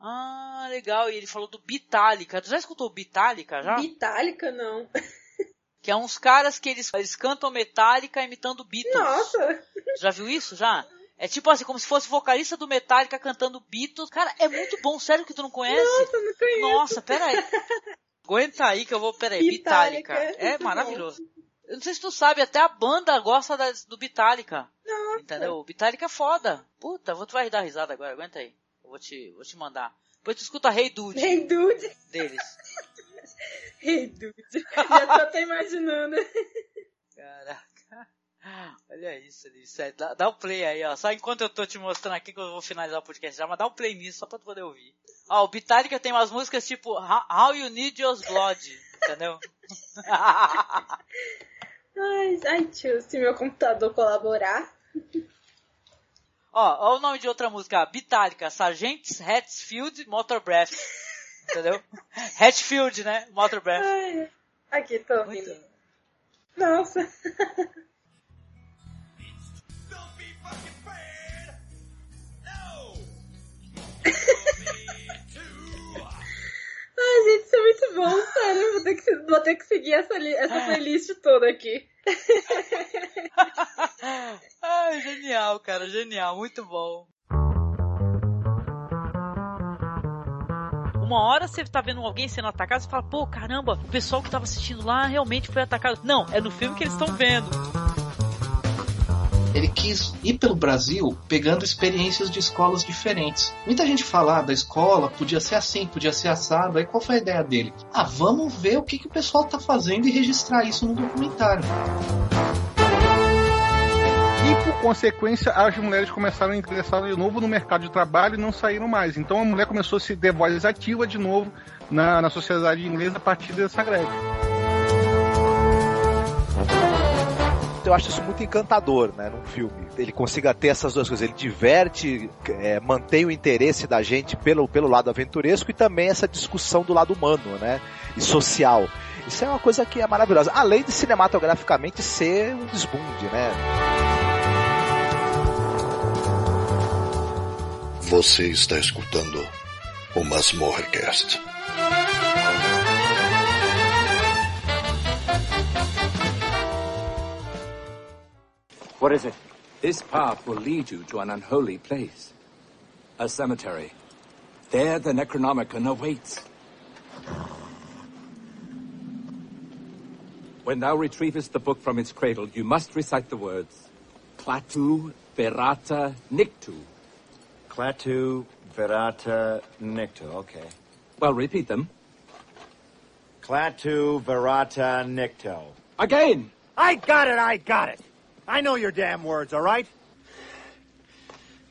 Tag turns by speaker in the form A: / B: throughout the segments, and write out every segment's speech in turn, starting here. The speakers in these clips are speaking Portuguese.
A: Ah, legal. E ele falou do Bitálica. Tu já escutou Bitálica já?
B: Bitálica, não.
A: Que é uns caras que eles, eles cantam Metallica imitando Beatles.
B: Nossa!
A: Já viu isso já? É tipo assim, como se fosse vocalista do Metallica cantando Beatles. Cara, é muito bom. Sério que tu não conhece?
B: Nossa, não conheço.
A: Nossa, pera aí. Aguenta aí que eu vou, pera aí. Bitálica. É
B: muito
A: maravilhoso. Eu não sei se tu sabe, até a banda gosta da- do Bitálica.
B: Nossa.
A: Entendeu? O Bitálica é foda. Puta, vou, tu vai dar risada agora, aguenta aí. Vou te, vou te mandar. Depois tu escuta Hey Dude
B: Hey Dude.
A: deles.
B: Hey Dude. Já tô até imaginando.
A: Caraca. Olha isso, ali. Sério, Dá, dá o play aí, ó. Só enquanto eu tô te mostrando aqui que eu vou finalizar o podcast já, mas dá um play nisso só pra tu poder ouvir. Ó, o Bitálica tem umas músicas tipo How How You Need Your Blood, entendeu?
B: Ai, ai, tio, se meu computador colaborar.
A: ó, ó o nome de outra música, Bitálica, Sargent Hatfield Motor Breath, entendeu? Hatfield, né? Motor Breath.
B: Ai, aqui, tô ouvindo.
A: Muito.
B: Nossa. é muito bom, sério. Vou ter que, vou ter que seguir essa, essa playlist toda aqui.
A: Ai, genial, cara, genial, muito bom. Uma hora você tá vendo alguém sendo atacado, você fala, pô, caramba, o pessoal que tava assistindo lá realmente foi atacado. Não, é no filme que eles estão vendo.
C: Ele quis ir pelo Brasil pegando experiências de escolas diferentes. Muita gente fala ah, da escola, podia ser assim, podia ser assado. Aí qual foi a ideia dele? Ah, vamos ver o que, que o pessoal tá fazendo e registrar isso no documentário.
D: E por consequência, as mulheres começaram a ingressar de novo no mercado de trabalho e não saíram mais. Então a mulher começou a se voz ativa de novo na, na sociedade inglesa a partir dessa greve.
E: Eu acho isso muito encantador, né, num filme. Ele consiga ter essas duas coisas. Ele diverte, é, mantém o interesse da gente pelo, pelo lado aventuresco e também essa discussão do lado humano, né, e social. Isso é uma coisa que é maravilhosa. Além de cinematograficamente ser um desbunde, né.
F: Você está escutando o Masmorrecast.
G: What is it? This path will lead you to an unholy place. A cemetery. There the Necronomicon awaits. When thou retrievest the book from its cradle, you must recite the words Clatu Verata Nictu.
H: Clatu Verata Nictu. Okay.
G: Well, repeat them.
H: Clatu Verata Nicto.
G: Again!
H: I got it, I got it. I know your damn words, all right?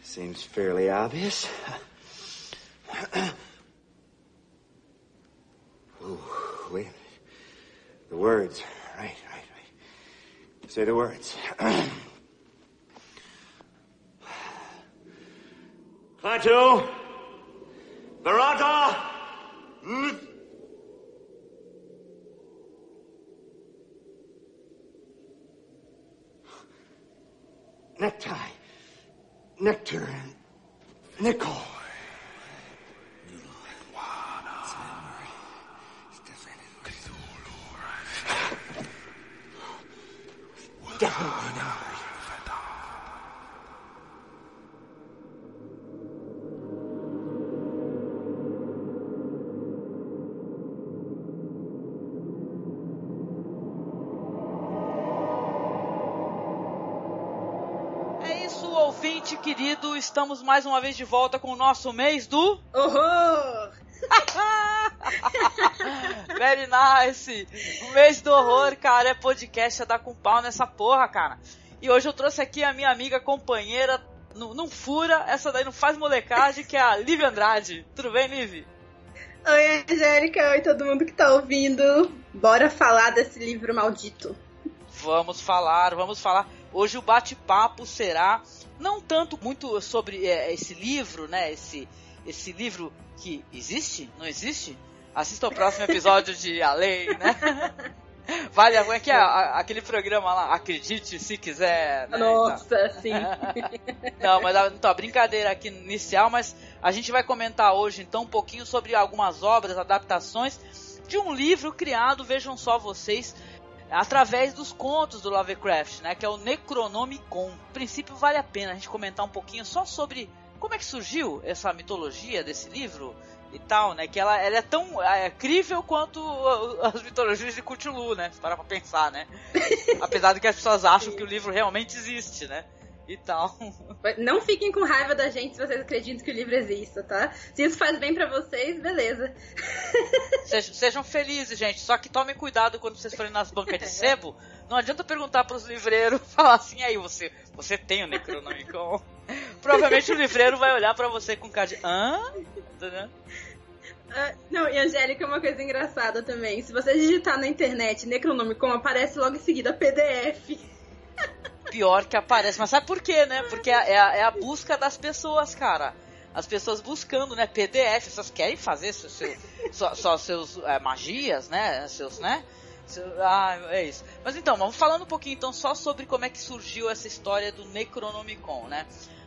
H: Seems fairly obvious. Ooh, wait a minute. The words. Right, right, right. Say the words. Clatu Verata hmm? Necktie. Nectar. Nickel. It's definitely not.
A: É isso, ouvinte querido, estamos mais uma vez de volta com o nosso mês do
B: Horror!
A: Very nice! O mês do horror, cara, é podcast a dar com pau nessa porra, cara. E hoje eu trouxe aqui a minha amiga companheira, não, não fura, essa daí não faz molecagem, que é a Liv Andrade. Tudo bem, Liv?
B: Oi, Angélica. Oi, todo mundo que tá ouvindo. Bora falar desse livro maldito.
A: Vamos falar, vamos falar. Hoje o bate-papo será não tanto muito sobre é, esse livro, né? Esse, esse livro que existe? Não existe? Assista ao próximo episódio de A Lei, né? Vale, como é que é a- aquele programa lá? Acredite se quiser. né?
B: Nossa, sim.
A: Não, mas a- então, a brincadeira aqui inicial, mas a gente vai comentar hoje então um pouquinho sobre algumas obras, adaptações de um livro criado, vejam só vocês, através dos contos do Lovecraft, né, que é o Necronomicon. A princípio vale a pena a gente comentar um pouquinho só sobre como é que surgiu essa mitologia desse livro e tal, né, que ela, ela é tão é, crível quanto as mitologias de Cthulhu, né, se parar pra pensar, né. Apesar de que as pessoas acham que o livro realmente existe, né, e tal.
B: Não fiquem com raiva da gente se vocês acreditam que o livro exista, tá? Se isso faz bem pra vocês, beleza.
A: Sejam, sejam felizes, gente. Só que tomem cuidado quando vocês forem nas bancas de sebo. Não adianta perguntar pros livreiros, falar assim, aí você, você tem o Necronomicon? Provavelmente o livreiro vai olhar pra você com cara de, hã? Entendeu?
B: Ah, não, e Angélica, uma coisa engraçada também. Se você digitar na internet Necronomicon, aparece logo em seguida PDF.
A: Pior que aparece. Mas sabe por quê, né? Porque é a, é a busca das pessoas, cara. As pessoas buscando, né? PDF, essas querem fazer seu, seu, só, só seus é, magias, né? Seus, né? Seu- ah, é isso. Mas então, vamos falando um pouquinho então só sobre como é que surgiu essa história do Necronomicon, né?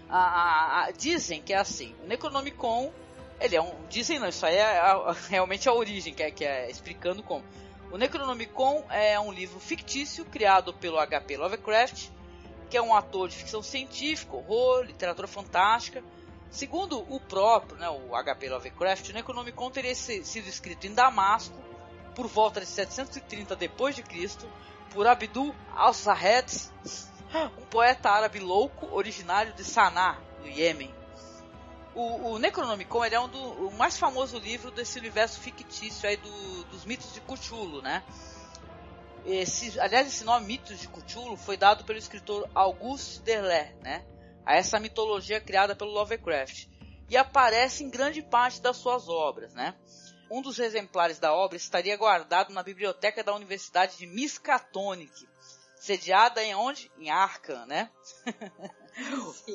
A: A- a- a- dizem que é assim, o Necronomicon, ele é um, dizem não, isso aí é a- realmente a origem, que é, que é explicando como. O Necronomicon é um livro fictício criado pelo H.P. Lovecraft, que é um ator de ficção científica, horror, literatura fantástica. Segundo o próprio, né, o H.P. Lovecraft, o Necronomicon teria sido escrito em Damasco por volta de 730 depois de Cristo por Abdul al-Sahed, um poeta árabe louco originário de Sanaa, no Iêmen. O, o Necronomicon é um do o mais famoso livro desse universo fictício aí do- dos mitos de Cthulhu, né? Esse, aliás, esse nome Mitos de Cthulhu foi dado pelo escritor Auguste Derleth, né? A essa mitologia criada pelo Lovecraft. E aparece em grande parte das suas obras, né? Um dos exemplares da obra estaria guardado na biblioteca da Universidade de Miskatonic, sediada em onde? Em Arkham, né?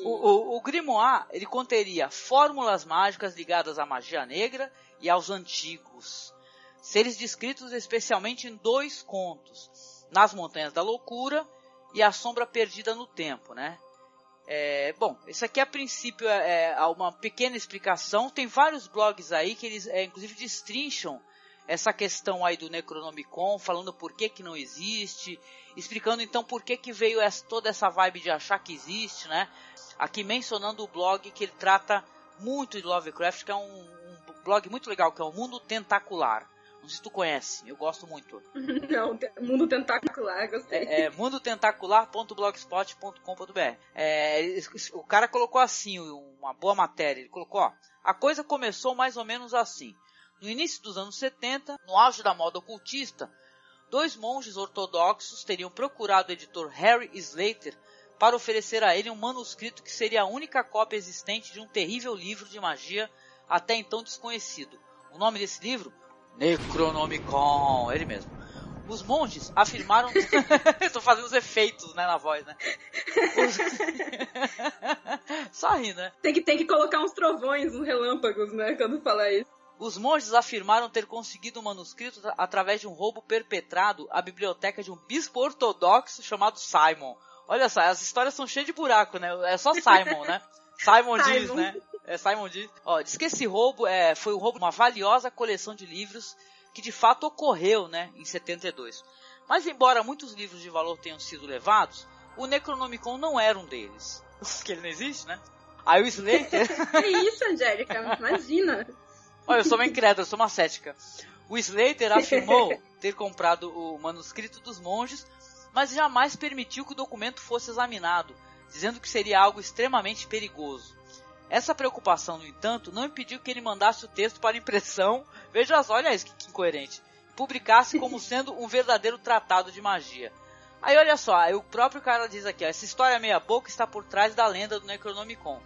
A: O, o, o Grimoire ele conteria fórmulas mágicas ligadas à magia negra e aos antigos. Seres descritos especialmente em dois contos, Nas Montanhas da Loucura e A Sombra Perdida no Tempo, né? É, bom, isso aqui a princípio é, é uma pequena explicação. Tem vários blogs aí que eles, é, inclusive, destrincham essa questão aí do Necronomicon, falando por que que não existe, explicando então por que que veio essa, toda essa vibe de achar que existe, né? Aqui mencionando o blog que ele trata muito de Lovecraft, que é um, um blog muito legal, que é o Mundo Tentacular. Não sei se tu conhece, eu gosto muito.
B: Não, mundo tentacular, gostei.
A: É, é mundotentacular.blogspot.com.br. É, o cara colocou assim, uma boa matéria. Ele colocou, ó, a coisa começou mais ou menos assim. No início dos anos 70, no auge da moda ocultista, dois monges ortodoxos teriam procurado o editor Harry Slater para oferecer a ele um manuscrito que seria a única cópia existente de um terrível livro de magia até então desconhecido. O nome desse livro? Necronomicon, ele mesmo. Os monges afirmaram. Estou fazendo os efeitos né, na voz, né? Os... Só ri, né?
B: Tem que, tem que colocar uns trovões, uns relâmpagos, né, quando fala isso.
A: Os monges afirmaram ter conseguido o manuscrito tra- através de um roubo perpetrado à biblioteca de um bispo ortodoxo chamado Simon. Olha só, as histórias são cheias de buraco, né? É só Simon, né? Simon diz, né? É Simon diz. Ó, diz que esse roubo é, foi o roubo de uma valiosa coleção de livros que de fato ocorreu, né, em 72. Mas embora muitos livros de valor tenham sido levados, o Necronomicon não era um deles. Porque ele não existe, né? Aí o Slater
B: Que isso, Angélica? Imagina.
A: Olha, eu sou uma incrédula, eu sou uma cética. O Slater afirmou ter comprado o manuscrito dos monges, mas jamais permitiu que o documento fosse examinado, dizendo que seria algo extremamente perigoso. Essa preocupação, no entanto, não impediu que ele mandasse o texto para impressão, veja só, olha isso que, incoerente, publicasse como sendo um verdadeiro tratado de magia. Aí olha só, o próprio cara diz aqui, ó, essa história meia boca está por trás da lenda do Necronomicon.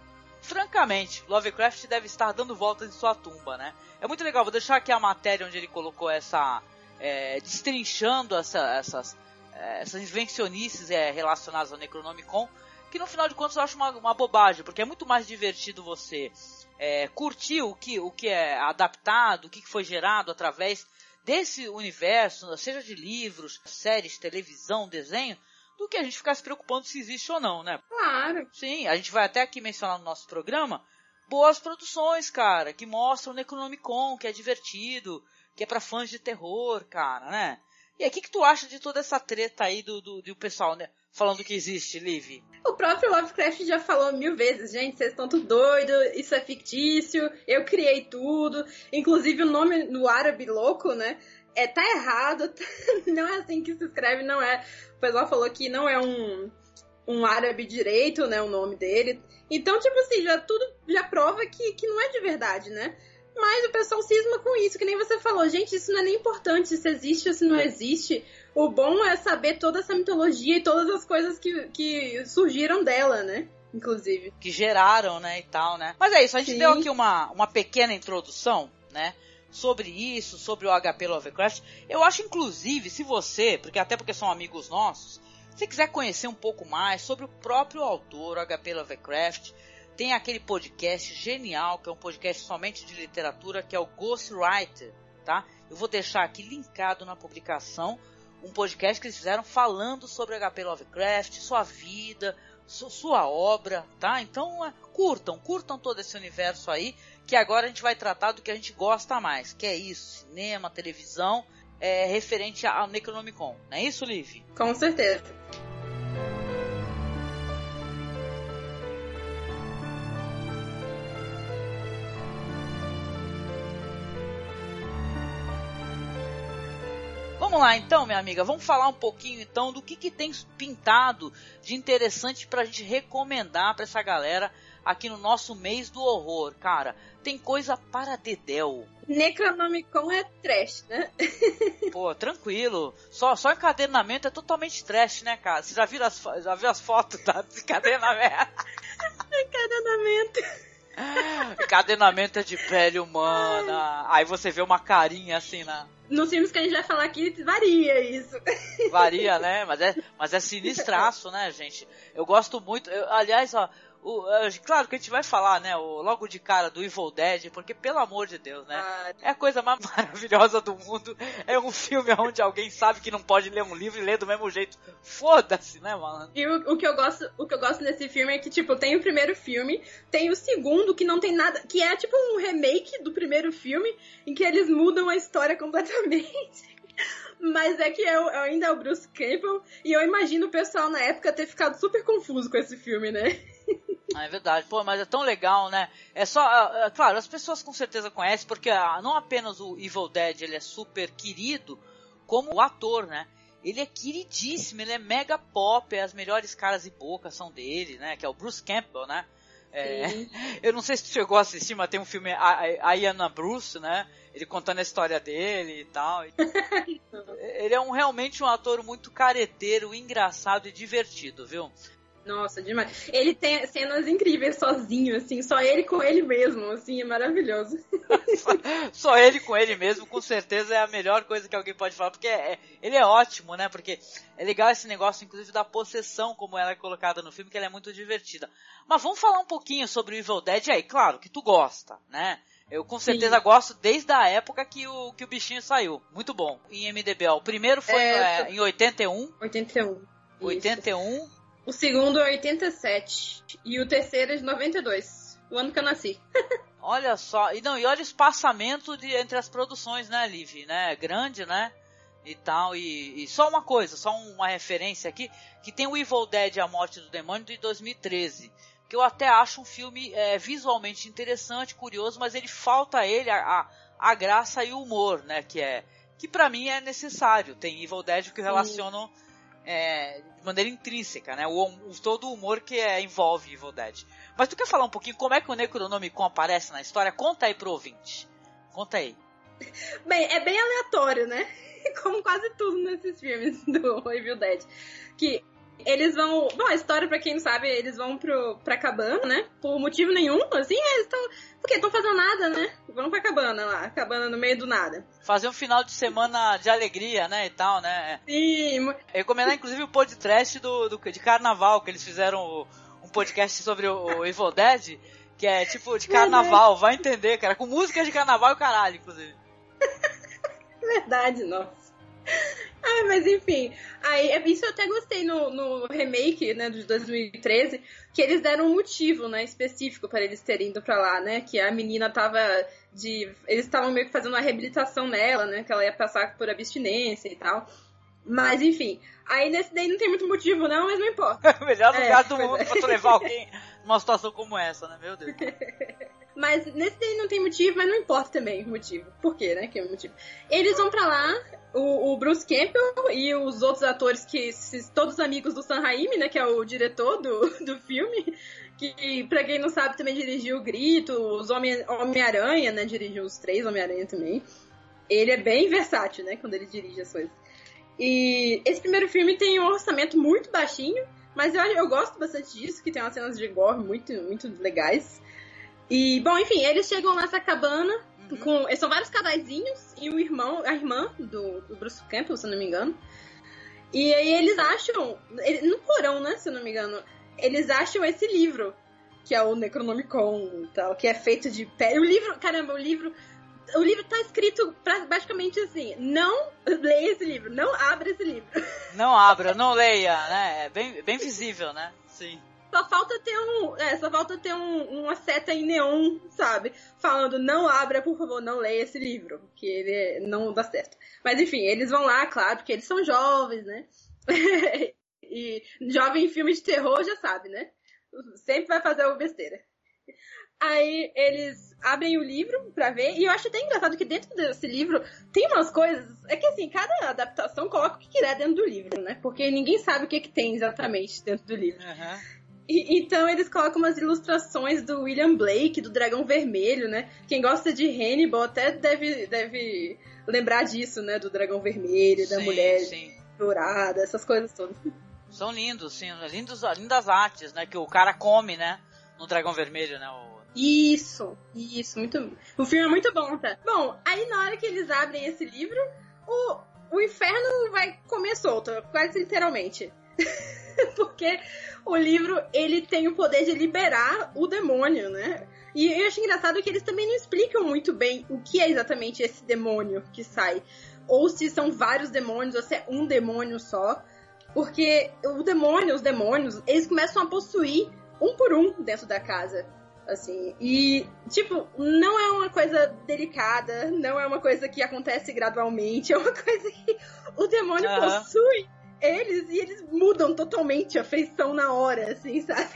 A: Francamente, Lovecraft deve estar dando voltas em sua tumba, né? É muito legal, vou deixar aqui a matéria onde ele colocou essa. É, destrinchando essa, essas, é, essas invencionices é, relacionadas ao Necronomicon, que no final de contas eu acho uma, uma bobagem, porque é muito mais divertido você é, curtir o que, o que é adaptado, o que foi gerado através desse universo, seja de livros, séries, televisão, desenho, do que a gente ficar se preocupando se existe ou não, né?
B: Claro.
A: Sim, a gente vai até aqui mencionar no nosso programa boas produções, cara, que mostram o Necronomicon, que é divertido, que é pra fãs de terror, cara, né? E aí, o que, que tu acha de toda essa treta aí do, do, do pessoal, né? Falando que existe, Liv?
B: O próprio Lovecraft já falou mil vezes, gente, vocês estão tudo doido, isso é fictício, eu criei tudo. Inclusive o nome no árabe louco, né? É, tá errado, não é assim que se escreve, não é. O pessoal falou que não é um, um árabe direito, né? O nome dele. Então, tipo assim, já tudo já prova que, que não é de verdade, né? Mas o pessoal cisma com isso, que nem você falou, gente, isso não é nem importante se existe ou se não existe. O bom é saber toda essa mitologia e todas as coisas que, que surgiram dela, né? Inclusive.
A: Que geraram, né, e tal, né? Mas é isso, a gente
B: Sim.
A: deu aqui uma, uma pequena introdução, né? Sobre isso, sobre o HP Lovecraft. Eu acho, inclusive, se você, porque até porque são amigos nossos, se quiser conhecer um pouco mais sobre o próprio autor, o HP Lovecraft, tem aquele podcast genial, que é um podcast somente de literatura, que é o Ghostwriter, tá? Eu vou deixar aqui linkado na publicação um podcast que eles fizeram falando sobre HP Lovecraft, sua vida, su- sua obra, tá? Então, é, curtam, curtam todo esse universo aí, que agora a gente vai tratar do que a gente gosta mais, que é isso, cinema, televisão, é, referente ao Necronomicon. Não é isso, Liv?
B: Com certeza.
A: Vamos lá então, minha amiga, vamos falar um pouquinho então do que, que tem pintado de interessante pra gente recomendar pra essa galera aqui no nosso mês do horror, cara. Tem coisa para dedéu.
B: Necronomicon é trash, né?
A: Pô, tranquilo. Só, só encadenamento é totalmente trash, né, cara? Você já viu as, já viu as fotos da desencadenamento?
B: Encadenamento.
A: encadenamento é de pele humana. Aí você vê uma carinha assim na.
B: Nos filmes que a gente vai falar aqui, varia isso.
A: Varia, né? Mas é, mas é sinistraço, né, gente? Eu gosto muito. eu- aliás, ó, o- claro que a gente vai falar, né? o- logo de cara do Evil Dead, porque pelo amor de Deus, né?
B: Ah,
A: É a coisa mais maravilhosa do mundo. É um filme onde alguém sabe que não pode ler um livro e ler do mesmo jeito. Foda-se, né, mano?
B: E o, o que eu gosto, o que eu gosto nesse filme é que, tipo, tem o primeiro filme, tem o segundo, que não tem nada. Que é tipo um remake do primeiro filme, em que eles mudam a história completamente. Mas é que é o- ainda é o Bruce Campbell, e eu imagino o pessoal na época ter ficado super confuso com esse filme, né?
A: Ah, É verdade, pô, mas é tão legal, né? É só, ah, ah, claro, as pessoas com certeza conhecem, porque não apenas o Evil Dead ele é super querido, como o ator, né? Ele é queridíssimo, ele é mega pop, as melhores caras e bocas são dele, né? Que é o Bruce Campbell, né? É, eu não sei se tu chegou a assistir, mas tem um filme, a Iana Bruce, né? Ele contando a história dele e tal. Ele é um, realmente um ator muito careteiro, engraçado e divertido, viu?
B: Nossa, demais. Ele tem cenas incríveis sozinho, assim, só ele com ele mesmo, assim, é maravilhoso.
A: Só ele com ele mesmo, com certeza é a melhor coisa que alguém pode falar, porque é- ele é ótimo, né? Porque é legal esse negócio, inclusive, da possessão, como ela é colocada no filme, que ela é muito divertida. Mas vamos falar um pouquinho sobre o Evil Dead aí, claro, que tu gosta, né? Eu com certeza gosto desde a época que o, que o bichinho saiu. Muito bom. Em MDB, ó, o primeiro foi
B: É,
A: é, em 81.
B: 81. Isso.
A: 81.
B: O segundo é 87. E o terceiro é de 92. O ano que eu nasci.
A: Olha só, e não, e olha o espaçamento de, entre as produções, né, Liv, né, grande, né, e tal, e, e só uma coisa, só uma referência aqui, que tem o Evil Dead, A Morte do Demônio, de 2013, que eu até acho um filme é, visualmente interessante, curioso, mas ele falta a ele a, a, a graça e o humor, né, que é, que pra mim é necessário, tem Evil Dead que relacionam é, de maneira intrínseca, né, o, o- todo o humor que é, envolve Evil Dead. Mas tu quer falar um pouquinho como é que o Necronomicon aparece na história? Conta aí pro ouvinte. Conta aí.
B: Bem, é bem aleatório, né? Como quase tudo nesses filmes do Evil Dead. Que eles vão. Bom, a história, pra quem não sabe, eles vão pro, pra cabana, né? Por motivo nenhum, assim, eles estão. Porque estão fazendo nada, né? Vão pra cabana lá, cabana no meio do nada.
A: Fazer um final de semana de alegria, né, e tal, né.
B: Sim,
A: Recomendar inclusive o podcast do, do- de carnaval, que eles fizeram um podcast sobre o, o Evil Dead, que é tipo de carnaval, vai entender, cara, com música de carnaval e o caralho, inclusive.
B: Verdade, nossa. Ah, mas enfim. Aí, é, isso eu até gostei no, no remake, né, de 2013, que eles deram um motivo, né, específico para eles terem ido pra lá, né? Que a menina tava de. Eles estavam meio que fazendo uma reabilitação nela, né? Que ela ia passar por abstinência e tal. Mas enfim. Aí nesse daí não tem muito motivo, não, mas não importa.
A: Melhor
B: É,
A: lugar do
B: pois
A: mundo
B: é.
A: pra tu levar alguém numa situação como essa, né? Meu Deus.
B: Mas nesse daí não tem motivo, mas não importa também o motivo. Por quê, né? Que é o motivo. Eles vão pra lá, o, o Bruce Campbell e os outros atores que. todos amigos do Sam Raimi, né? Que é o diretor do, do filme. Que, pra quem não sabe, também dirigiu o Grito, os Homem- Homem-Aranha, né? Dirigiu os três Homem-Aranha também. Ele é bem versátil, né? Quando ele dirige as coisas. E esse primeiro filme tem um orçamento muito baixinho, mas eu, eu gosto bastante disso, que tem umas cenas de gore muito, muito legais. E, bom, enfim, eles chegam nessa cabana com. São vários casaizinhos e o irmão, a irmã do, do Bruce Campbell, se eu não me engano. E aí eles acham. ele- No porão, né, se eu não me engano, eles acham esse livro, que é o Necronomicon e tal, que é feito de pé. O livro, caramba, o livro. O livro tá escrito pra, basicamente assim: não leia esse livro, não abra esse livro.
A: Não abra, não leia, né? É bem, bem visível, né? Sim.
B: Só falta ter um. É, só falta ter um, uma seta em neon, sabe? Falando, não abra, por favor, não leia esse livro. Que ele não dá certo. Mas enfim, eles vão lá, claro, porque eles são jovens, né? e jovem em filme de terror já sabe, né? Sempre vai fazer uma besteira. Aí eles abrem o livro pra ver, e eu acho até engraçado que dentro desse livro tem umas coisas. É que assim, cada adaptação coloca o que quiser dentro do livro, né? Porque ninguém sabe o que, que tem exatamente dentro do livro. E- então eles colocam umas ilustrações do William Blake, do Dragão Vermelho, né? Quem gosta de Hannibal até deve, deve lembrar disso, né? Do Dragão Vermelho, da
A: Sim,
B: mulher
A: sim.
B: dourada, essas coisas todas.
A: São lindos, sim. Lindos, lindas artes, né? Que o cara come, né? No Dragão Vermelho, né? O...
B: Isso, isso, muito. O filme é muito bom, tá? Bom, aí na hora que eles abrem esse livro, o, o inferno vai comer solto, quase literalmente. Porque o livro, ele tem o poder de liberar o demônio, né? E eu acho engraçado que eles também não explicam muito bem o que é exatamente esse demônio que sai. Ou se são vários demônios, ou se é um demônio só. Porque o demônio, os demônios, eles começam a possuir um por um dentro da casa. Assim, e, tipo, não é uma coisa delicada, não é uma coisa que acontece gradualmente, é uma coisa que o demônio possui eles e eles mudam totalmente a feição na hora, assim, sabe?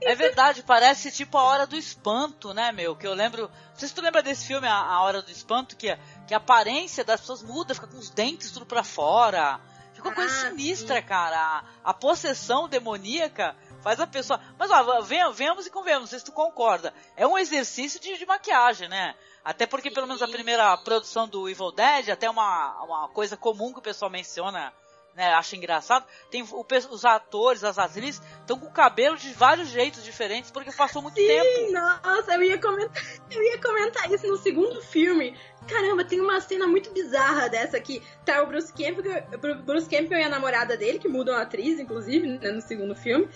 A: É verdade, parece tipo a Hora do Espanto, né, meu? Que eu lembro. Não sei se tu lembra desse filme, A, a Hora do Espanto, que, a- que a aparência das pessoas muda, fica com os dentes tudo pra fora. Fica uma coisa
B: Ah,
A: sinistra, cara. A, a possessão demoníaca faz a pessoa. Mas ó, venhamos e convenhamos, não sei se tu concorda. É um exercício de, de maquiagem, né? Até porque, pelo menos, a primeira produção do Evil Dead, até uma, uma coisa comum que o pessoal menciona né, acha engraçado, tem o os atores, as atrizes, estão com o cabelo de vários jeitos diferentes porque passou muito
B: Sim,
A: tempo.
B: nossa, eu ia comentar, eu ia comentar isso no segundo filme. Caramba, tem uma cena muito bizarra dessa aqui. Tá o Bruce Campbell, Bruce Campbell e a namorada dele, que mudam a atriz, inclusive, né, no segundo filme.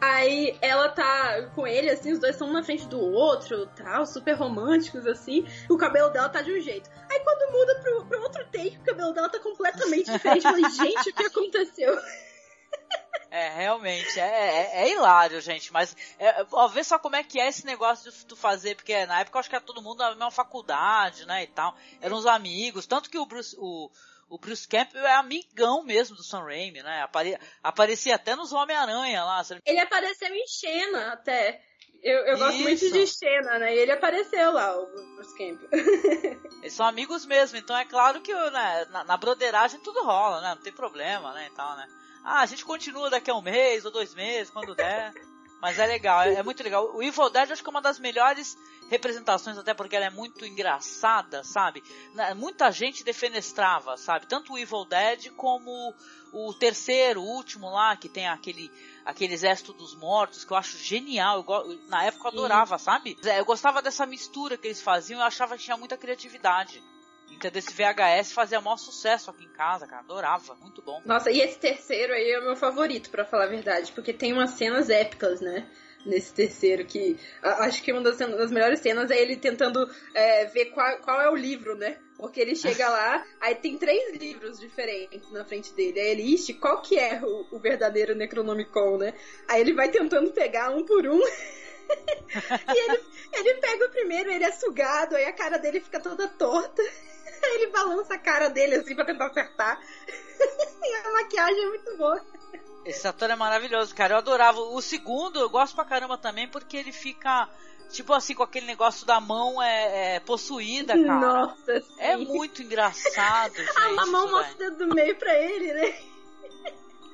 B: Aí ela tá com ele, assim, os dois estão um na frente do outro, tal, super românticos, assim. O cabelo dela tá de um jeito. Aí quando muda pro, pro outro take, o cabelo dela tá completamente diferente. Eu falei, gente, o que aconteceu?
A: É, realmente, é, é, é hilário, gente, mas é, ó, vê só como é que é esse negócio de tu fazer, porque na época eu acho que era todo mundo na mesma faculdade, né, e tal, eram os amigos, tanto que o Bruce, o, o Bruce Campbell é amigão mesmo do Sam Raimi, né, Apare, aparecia até nos Homem-Aranha lá, sabe?
B: Ele apareceu em Xena até. Eu, eu gosto muito de Xena, né? E ele apareceu lá, o Bruce Campbell.
A: Eles são amigos mesmo, então é claro que né, na, na broderagem tudo rola, né? Não tem problema, né? E tal, né? Ah, a gente continua daqui a um mês ou dois meses, quando der. Mas é legal, é, é muito legal. O Evil Dead acho que é uma das melhores representações, até porque ela é muito engraçada, sabe? Muita gente defenestrava, sabe? Tanto o Evil Dead como o terceiro, o último lá, que tem aquele, aquele exército dos mortos, que eu acho genial. Eu na época eu
B: Sim.
A: adorava, sabe? É, Eu gostava dessa mistura que eles faziam, eu achava que tinha muita criatividade. Então desse VHS fazia maior sucesso aqui em casa, cara. Adorava, muito bom.
B: Nossa, e esse terceiro aí é o meu favorito, pra falar a verdade, porque tem umas cenas épicas, né? nesse terceiro, que a- acho que uma das, das melhores cenas é ele tentando é, ver qual, qual é o livro, né? Porque ele chega lá, aí tem três livros diferentes na frente dele. Aí ele, ixi, qual que é o, o verdadeiro Necronomicon, né? Aí ele vai tentando pegar um por um. e ele, ele pega o primeiro, ele é sugado, aí a cara dele fica toda torta. Ele balança a cara dele assim pra tentar acertar. e a maquiagem é muito boa.
A: Esse ator é maravilhoso, cara. Eu adorava. O segundo eu gosto pra caramba também porque ele fica, tipo assim, com aquele negócio da mão é, é, possuída, cara.
B: Nossa, sim.
A: É muito engraçado, gente.
B: A mão mostra o dedo do meio pra ele, né?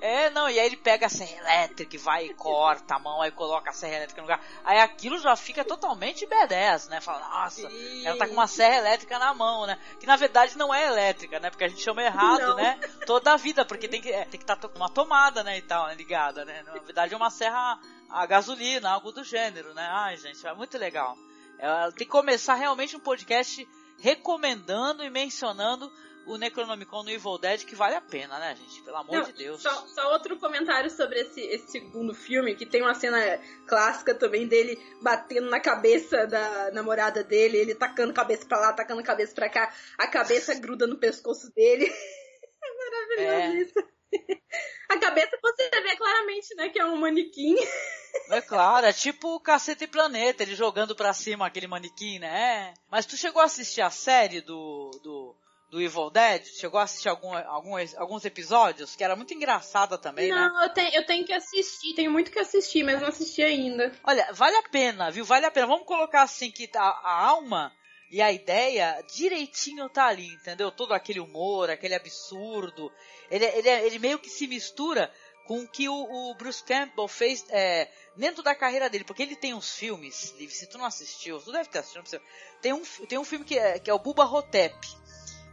A: É, não, e aí ele pega a serra elétrica e vai e corta a mão, aí coloca a serra elétrica no lugar. Aí aquilo já fica totalmente B10, né? Fala, nossa,
B: Sim.
A: ela tá com uma serra elétrica na mão, né? Que na verdade não é elétrica, né? Porque a gente chama errado,
B: Não.
A: né? Toda a vida, porque tem que é, tem que estar com uma tomada, né, e tal, né, ligada, né? Na verdade é uma serra a gasolina, algo do gênero, né? Ai, gente, é muito legal. É, tem que começar realmente um podcast recomendando e mencionando o Necronomicon no Evil Dead, que vale a pena, né, gente? Pelo amor
B: Não,
A: de Deus.
B: Só, só outro comentário sobre esse, esse segundo filme, que tem uma cena clássica também dele batendo na cabeça da namorada dele, ele tacando cabeça pra lá, tacando cabeça pra cá, a cabeça gruda no pescoço dele. É maravilhoso
A: É.
B: isso. A cabeça você vê claramente, né, que é um manequim.
A: É claro, é tipo o Cacete e Planeta, ele jogando pra cima aquele manequim, né? Mas tu chegou a assistir a série do, do, do Evil Dead? Chegou a assistir algum, alguns, alguns episódios? Que era muito engraçada também, né?
B: Não, eu tenho, eu tenho que assistir, tenho muito que assistir, mas não assisti ainda.
A: Olha, vale a pena, viu? Vale a pena. Vamos colocar assim que a, a alma e a ideia direitinho tá ali, entendeu? Todo aquele humor, aquele absurdo. Ele, ele, ele meio que se mistura com o que o, o Bruce Campbell fez é, dentro da carreira dele. Porque ele tem uns filmes, Liv, se tu não assistiu, tu deve ter assistido. não. Tem um, tem um filme que é, que é o Bubba Hotep.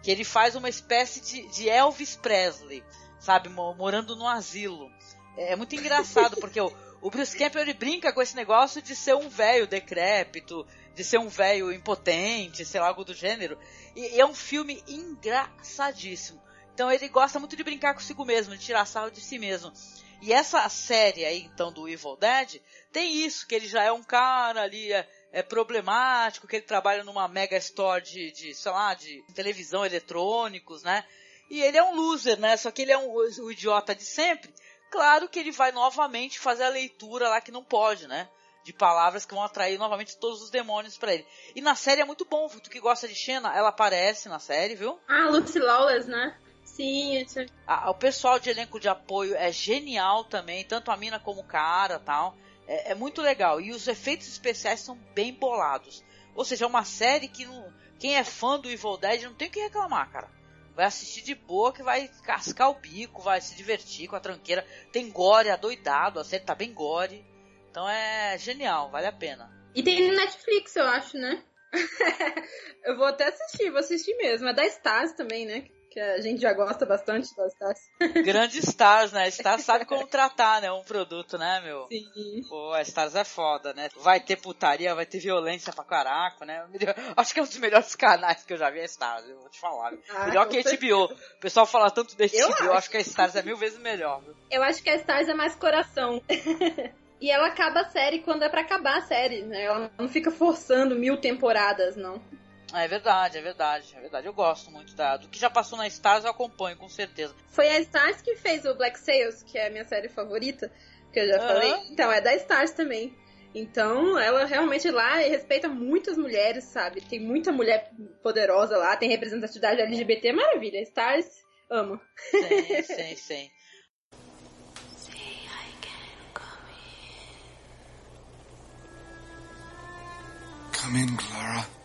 A: Que ele faz uma espécie de, de Elvis Presley, sabe? mo- Morando no asilo. É, é muito engraçado, porque o, o Bruce Campbell ele brinca com esse negócio de ser um velho decrépito, de ser um velho impotente, sei lá, algo do gênero. E, e é um filme engraçadíssimo. Então ele gosta muito de brincar consigo mesmo, de tirar sarro de si mesmo. E essa série aí, então, do Evil Dead, tem isso, que ele já é um cara ali, é, problemático, que ele trabalha numa mega store de, de, sei lá, de televisão, eletrônicos, né? E ele é um loser, né? Só que ele é um, o idiota de sempre. Claro que ele vai novamente fazer a leitura lá que não pode, né? De palavras que vão atrair novamente todos os demônios pra ele. E na série é muito bom, tu que gosta de Xena, ela aparece na série, viu?
B: Ah, Lucy Lawless, né? Sim, isso é-
A: A- o pessoal de elenco de apoio é genial também, tanto a mina como o cara tal. É, é muito legal. E os efeitos especiais são bem bolados. Ou seja, é uma série que não, quem é fã do Evil Dead não tem o que reclamar, cara. Vai assistir de boa que vai cascar o bico, vai se divertir com a tranqueira. Tem gore adoidado, a série tá bem gore. Então é genial, vale a pena.
B: E tem no Netflix, eu acho, né? eu vou até assistir, vou assistir mesmo. É da Stars também, né? Que a gente já gosta bastante da Stars.
A: Grandes Stars, né? Stars sabe como tratar, né? Um produto, né, meu?
B: Sim.
A: Pô, a Stars é foda, né? Vai ter putaria, vai ter violência pra caraca, né? Acho que é um dos melhores canais que eu já vi a Stars, eu vou te falar.
B: Ah,
A: melhor que a. HBO. O pessoal fala tanto da HBO,
B: Eu
A: acho.
B: acho.
A: que a Stars é mil vezes melhor, viu?
B: Eu acho que a Stars é mais coração. e ela acaba a série quando é pra acabar a série, né? Ela não fica forçando mil temporadas, não.
A: É verdade, é verdade, é verdade. Eu gosto muito da, do que já passou na Stars, eu acompanho, com certeza.
B: Foi a Stars que fez o Black Sails, que é a minha série favorita, que eu já falei. Então, é da Stars também. Então, ela realmente lá respeita muitas mulheres, sabe? Tem muita mulher poderosa lá, tem representatividade LGBT, maravilha. Stars, amo.
A: Sim, sim, sim.
I: Come in, Clara.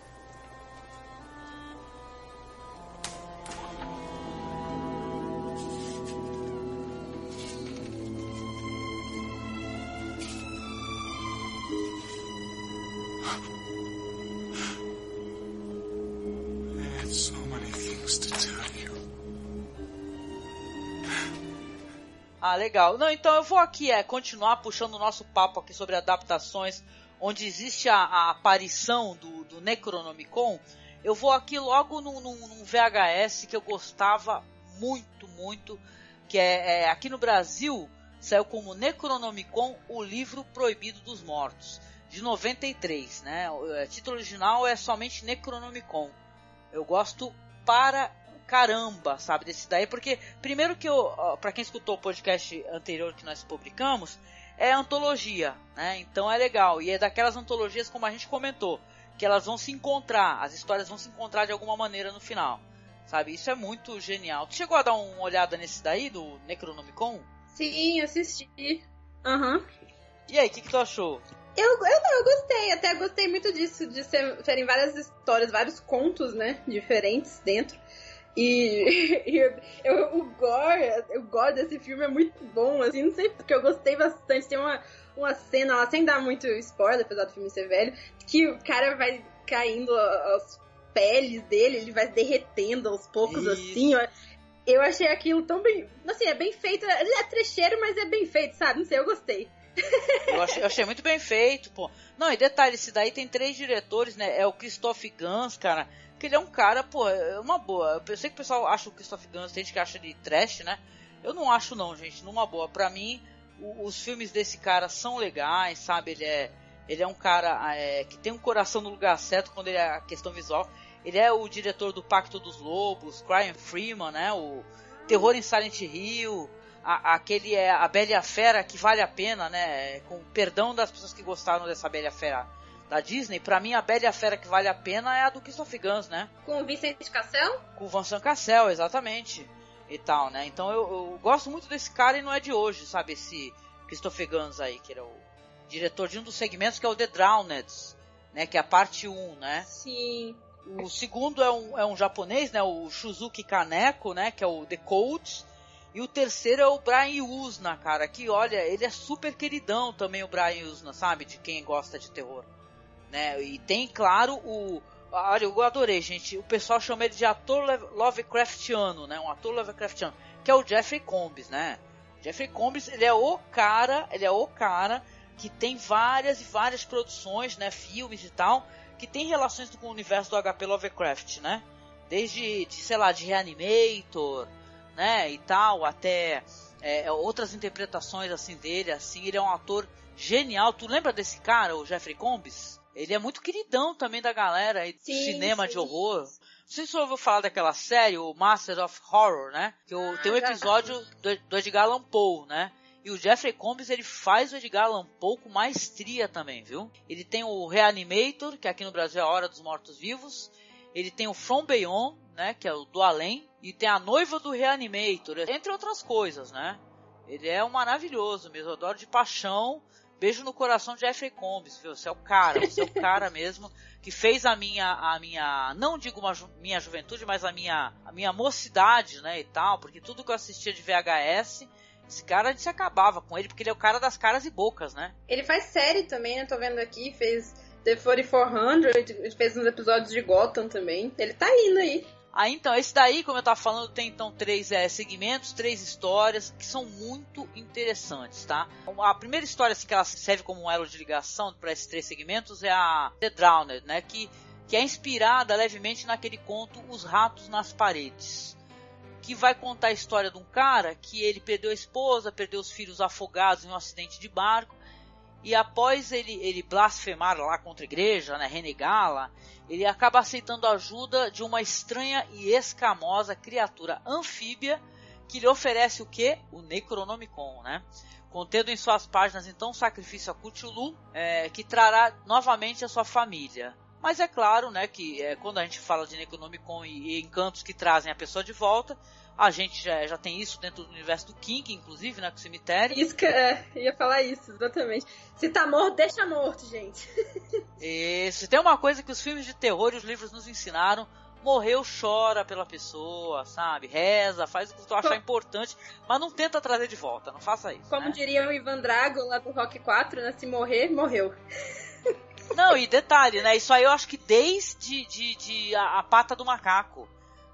A: Ah, legal. Não, então eu vou aqui é, continuar puxando o nosso papo aqui sobre adaptações, onde existe a, a aparição do, do Necronomicon. Eu vou aqui logo num, num- num VHS que eu gostava muito, muito, que é, é, aqui no Brasil saiu como Necronomicon, o livro proibido dos mortos, de 93, né? O é, título original é somente Necronomicon. Eu gosto para caramba, sabe, desse daí, porque primeiro que eu, para quem escutou o podcast anterior que nós publicamos, é antologia, né? Então é legal e é daquelas antologias como a gente comentou, que elas vão se encontrar, as histórias vão se encontrar de alguma maneira no final. Sabe? Isso é muito genial. Tu chegou a dar uma olhada nesse daí, do Necronomicon?
B: Sim, assisti. Aham. Uhum.
A: E aí, o que, que tu achou?
B: Eu, eu, eu gostei, até gostei muito disso, de ser, serem várias histórias, vários contos, né, diferentes dentro. E, e eu, o gore, o gore desse filme é muito bom, assim, não sei porque eu gostei bastante. Tem uma, uma cena lá, sem dar muito spoiler, apesar do filme ser velho, que o cara vai caindo as peles dele, ele vai derretendo aos poucos, Isso. assim, ó. Eu achei aquilo tão bem. Assim, é bem feito. Ele é trecheiro, mas é bem feito, sabe? Não sei, eu gostei.
A: Eu achei, eu achei, muito bem feito, pô. Não, e detalhe, esse daí tem três diretores, né? É o Christoph Gans, cara. Que ele é um cara, pô, é uma boa. Eu sei que o pessoal acha o Christoph Gans, tem gente que acha de trash, né? Eu não acho não, gente, numa boa. Pra mim, o, os filmes desse cara são legais, sabe? Ele é, ele é um cara é, que tem um coração no lugar certo quando ele é a questão visual. Ele é o diretor do Pacto dos Lobos, Brian Freeman, né? O Terror em Silent Hill, a, aquele é a Bela Fera que vale a pena, né? Com perdão das pessoas que gostaram dessa Bela Fera da Disney, para mim a Bela e a Fera que vale a pena é a do Christoph Gans, né?
B: Com o Vincent Cassel?
A: Com o Vincent Cassel, exatamente. E tal, né? Então eu, eu, gosto muito desse cara e não é de hoje, sabe? Esse Christopher Gans aí, que era o diretor de um dos segmentos que é o The Drowned, né? Que é a parte 1, né?
B: Sim.
A: O segundo é um, é um japonês, né? O Shuzuki Kaneko, né? Que é o The Code. E o terceiro é o Brian Usna, cara. Que olha, ele é super queridão também, o Brian Usna, sabe? De quem gosta de terror. Né? E tem, claro, o. Olha, eu adorei, gente. O pessoal chama ele de ator Lovecraftiano, né? Um ator Lovecraftiano. Que é o Jeffrey Combs, né? Jeffrey Combs, ele é o cara, ele é o cara que tem várias e várias produções, né? Filmes e tal que tem relações com o universo do HP Lovecraft, né? Desde, de, sei lá, de Reanimator, né, e tal, até é, outras interpretações assim dele, assim, ele é um ator genial. Tu lembra desse cara, o Jeffrey Combs? Ele é muito queridão também da galera aí do cinema sim. de horror. Não sei se você ouviu falar daquela série, o Master of Horror, né? Que ah, tem um episódio do, do Edgar Allan Poe, né? E o Jeffrey Combs ele faz o Edgar Allan Poe com maestria também, viu? Ele tem o Reanimator, que aqui no Brasil é a Hora dos Mortos Vivos. Ele tem o From Beyond, né, que é o do além, e tem a Noiva do Reanimator, entre outras coisas, né? Ele é um maravilhoso mesmo, eu adoro de paixão. Beijo no coração de Jeffrey Combs, viu? Você é o cara, você é o cara mesmo que fez a minha a minha, não digo uma ju, minha juventude, mas a minha a minha mocidade, né, e tal, porque tudo que eu assistia de VHS esse cara a gente se acabava com ele, porque ele é o cara das caras e bocas, né?
B: Ele faz série também, né? Tô vendo aqui, fez The 4400, fez uns episódios de Gotham também. Ele tá indo aí.
A: Então, esse daí, como eu tava falando, tem então três é, segmentos, três histórias que são muito interessantes, tá? A primeira história assim, que ela serve como um elo de ligação para esses três segmentos é a The Drowned, né? Que, que é inspirada levemente naquele conto Os Ratos nas Paredes que vai contar a história de um cara que ele perdeu a esposa, perdeu os filhos afogados em um acidente de barco, e após ele, ele blasfemar lá contra a igreja, né, renegá-la, ele acaba aceitando a ajuda de uma estranha e escamosa criatura anfíbia que lhe oferece o que? O Necronomicon, né? Contendo em suas páginas então um sacrifício a Cthulhu, é, que trará novamente a sua família. Mas é claro, né, que é, quando a gente fala de Necronomicon e, e encantos que trazem a pessoa de volta, a gente já, já tem isso dentro do universo do King, inclusive, né, com o cemitério.
B: Isso que é, ia falar isso, exatamente. Se tá morto, deixa morto, gente.
A: se tem uma coisa que os filmes de terror e os livros nos ensinaram, morreu, chora pela pessoa, sabe? Reza, faz o que tu achar Como... importante, mas não tenta trazer de volta, não faça isso.
B: Como
A: né?
B: diria o Ivan Drago lá do Rock 4, né? Se morrer, morreu.
A: Não, e detalhe, né? Isso aí eu acho que desde de, de a, a, pata do macaco,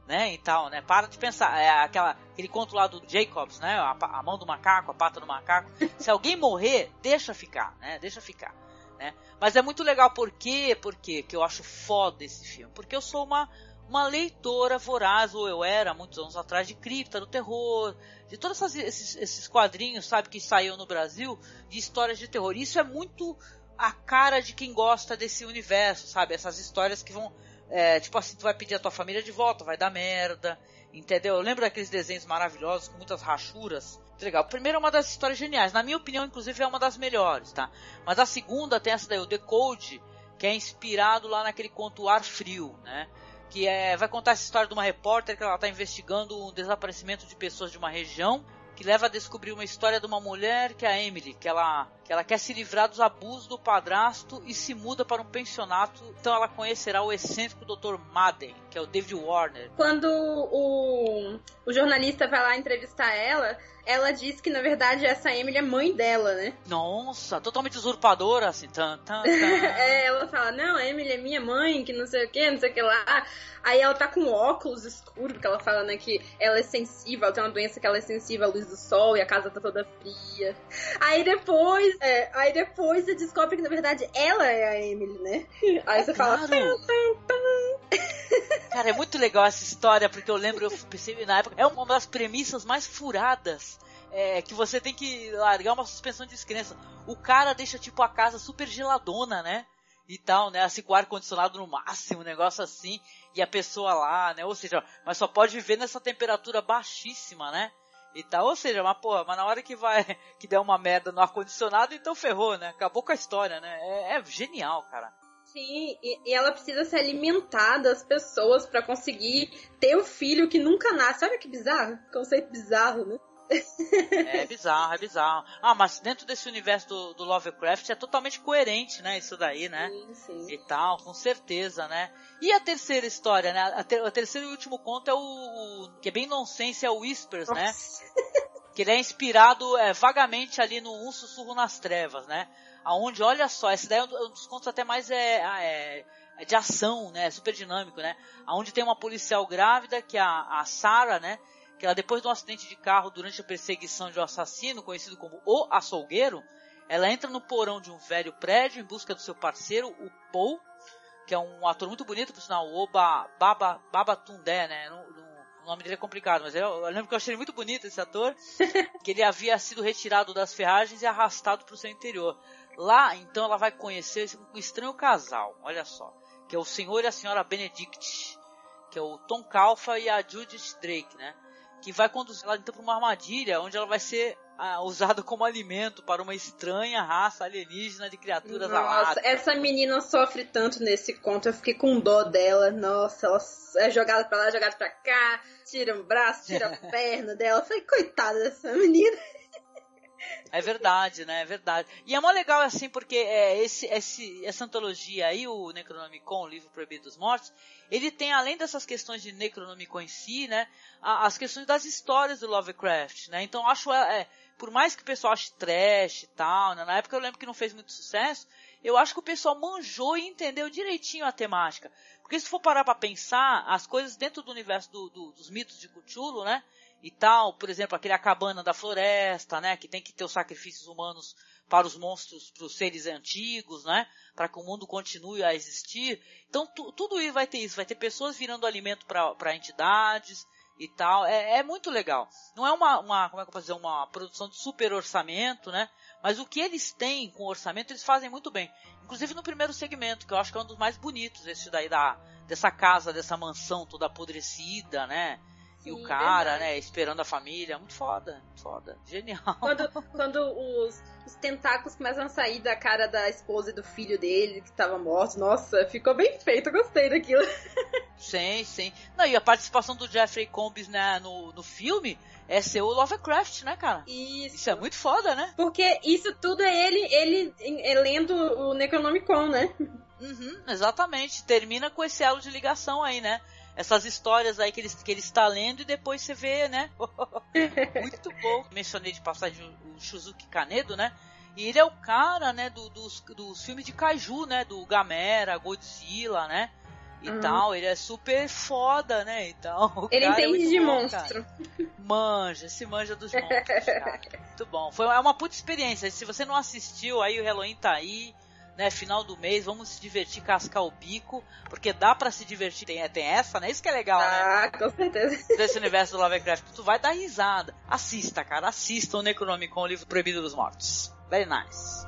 A: né? E tal, né? Para de pensar. É aquela, aquele conto lá do Jacobs, né? A, a, mão do macaco, a pata do macaco. Se alguém morrer, deixa ficar, né? Deixa ficar. Né? Mas é muito legal, por quê? Por quê que eu acho foda esse filme? Porque eu sou uma, uma leitora voraz, ou eu era, muitos anos atrás, de cripta, do terror, de todos esses, esses quadrinhos, sabe, que saíram no Brasil, de histórias de terror. Isso é muito a cara de quem gosta desse universo, sabe? Essas histórias que vão. É, tipo assim, tu vai pedir a tua família de volta, vai dar merda, entendeu? Eu lembro daqueles desenhos maravilhosos com muitas rachuras. Muito legal. Primeiro é uma das histórias geniais. Na minha opinião, inclusive, é uma das melhores, tá? Mas a segunda tem essa daí, o Decode, que é inspirado lá naquele conto Ar Frio, né? Que é, vai contar essa história de uma repórter que ela está investigando o desaparecimento de pessoas de uma região que leva a descobrir uma história de uma mulher que é a Emily, que ela, que ela quer se livrar dos abusos do padrasto e se muda para um pensionato. Então ela conhecerá o excêntrico Dr. Madden, que é o David Warner.
B: Quando o, o jornalista vai lá entrevistar ela, ela diz que na verdade essa Emily é mãe dela, né?
A: Nossa, totalmente usurpadora, assim, tan, tan, tan.
B: é, ela fala, não, a Emily é minha mãe, que não sei o que, não sei o que lá. Aí ela tá com óculos escuros, porque ela fala, né, que ela é sensível, ela tem uma doença que ela é sensível à luz do sol e a casa tá toda fria. Aí depois, é, aí depois você descobre que na verdade ela é a Emily, né? Aí
A: É
B: você fala,
A: claro.
B: tan, tan, tan.
A: Cara, é muito legal essa história, porque eu lembro, eu percebi na época, é uma das premissas mais furadas. É, que você tem que largar uma suspensão de descrença. O cara deixa, tipo, a casa super geladona, né? E tal, né? Assim, com o ar-condicionado no máximo, um negócio assim. E a pessoa lá, né? Ou seja, mas só pode viver nessa temperatura baixíssima, né? E tal, ou seja, mas porra, mas na hora que vai, que der uma merda no ar-condicionado, então ferrou, né? Acabou com a história, né? É, é genial, cara.
B: Sim, e, e ela precisa se alimentar das pessoas pra conseguir ter o filho que nunca nasce. Olha que bizarro, conceito bizarro, né?
A: É bizarro, é bizarro. Ah, mas dentro desse universo do, do Lovecraft é totalmente coerente, né? Isso daí, né?
B: Sim, sim.
A: E tal, com certeza, né? E a terceira história, né? A, ter, a terceiro e último conto é o, o- que é bem nonsense, é o Whispers, né? Que ele é inspirado é, vagamente ali no Um Sussurro nas Trevas, né? Aonde, olha só, esse daí é um um dos contos até mais é, é, é de ação, né? Super dinâmico, né? Aonde tem uma policial grávida, que é a, a Sarah, né? Que ela depois de um acidente de carro durante a perseguição de um assassino, conhecido como o açougueiro, ela entra no porão de um velho prédio em busca do seu parceiro, o Paul, que é um ator muito bonito, por sinal, o Oba Baba, Baba Tundé, né? Não- não- o nome dele é complicado, mas eu, eu lembro que eu achei ele muito bonito esse ator, que ele havia sido retirado das ferragens e arrastado para o seu interior. Lá, então, ela vai conhecer um estranho casal, olha só, que é o senhor e a senhora Benedict, que é o Tom Calfa e a Judith Drake, né? Que vai conduzir ela então para uma armadilha onde ela vai ser ah, usada como alimento para uma estranha raça alienígena de criaturas
B: Nossa,
A: aladas.
B: essa menina sofre tanto nesse conto. Eu fiquei com dó dela. Nossa, ela é jogada pra lá, jogada pra cá. Tira um braço, tira a perna dela. Eu falei, coitada dessa menina.
A: É verdade, né? É verdade. E é mó legal assim, porque é, esse, esse, essa antologia aí, o Necronomicon, o livro proibido dos mortos, ele tem, além dessas questões de Necronomicon em si, né? a- as questões das histórias do Lovecraft, né? Então acho, é, é, por mais que o pessoal ache trash e tal, né? Na época eu lembro que não fez muito sucesso, eu acho que o pessoal manjou e entendeu direitinho a temática. Porque se for parar pra pensar, as coisas dentro do universo do- do- dos mitos de Cthulhu, né? E tal, por exemplo, aquele a cabana da floresta, né, que tem que ter os sacrifícios humanos para os monstros, para os seres antigos, né, para que o mundo continue a existir. Então tu- tudo isso vai ter isso, vai ter pessoas virando alimento para entidades e tal. É, é muito legal. Não é uma, uma como é que eu posso dizer, uma produção de super orçamento, né? Mas o que eles têm com orçamento eles fazem muito bem. Inclusive no primeiro segmento, que eu acho que é um dos mais bonitos, esse daí da dessa casa, dessa mansão toda apodrecida, né? E o cara,
B: verdade.
A: né, esperando a família. Muito foda, muito foda. Genial.
B: Quando, quando os, os tentáculos começam a sair da cara da esposa e do filho dele, que tava morto. Nossa, ficou bem feito. Eu gostei daquilo.
A: Sim, sim. Não, e a participação do Jeffrey Combs né, no, no filme é ser o Lovecraft, né, cara?
B: Isso.
A: Isso é muito foda, né?
B: Porque isso tudo é ele, ele é lendo o Necronomicon, né?
A: Uhum, exatamente. Termina com esse elo de ligação aí, né? Essas histórias aí que ele, que ele está lendo e depois você vê, né? Muito bom. Mencionei de passagem o Shuzuki Kanedo, né? E ele é o cara, né, do- dos, dos filmes de kaiju, né? Do Gamera, Godzilla, né? E
B: Uhum.
A: tal, ele é super foda, né? Então, o
B: Ele
A: é
B: entende
A: muito
B: de
A: bom,
B: monstro.
A: cara. Manja, se manja dos monstros, cara. Muito bom. Foi é uma puta experiência. Se você não assistiu, aí o Halloween tá aí. Né? Final do mês, vamos se divertir, cascar o bico, porque dá para se divertir, tem, tem essa, né? Isso que é legal,
B: ah,
A: né?
B: Ah, com certeza.
A: Desse universo do Lovecraft, tu vai dar risada. Assista, cara, assista o Necronomicon, o livro proibido dos mortos. Very nice.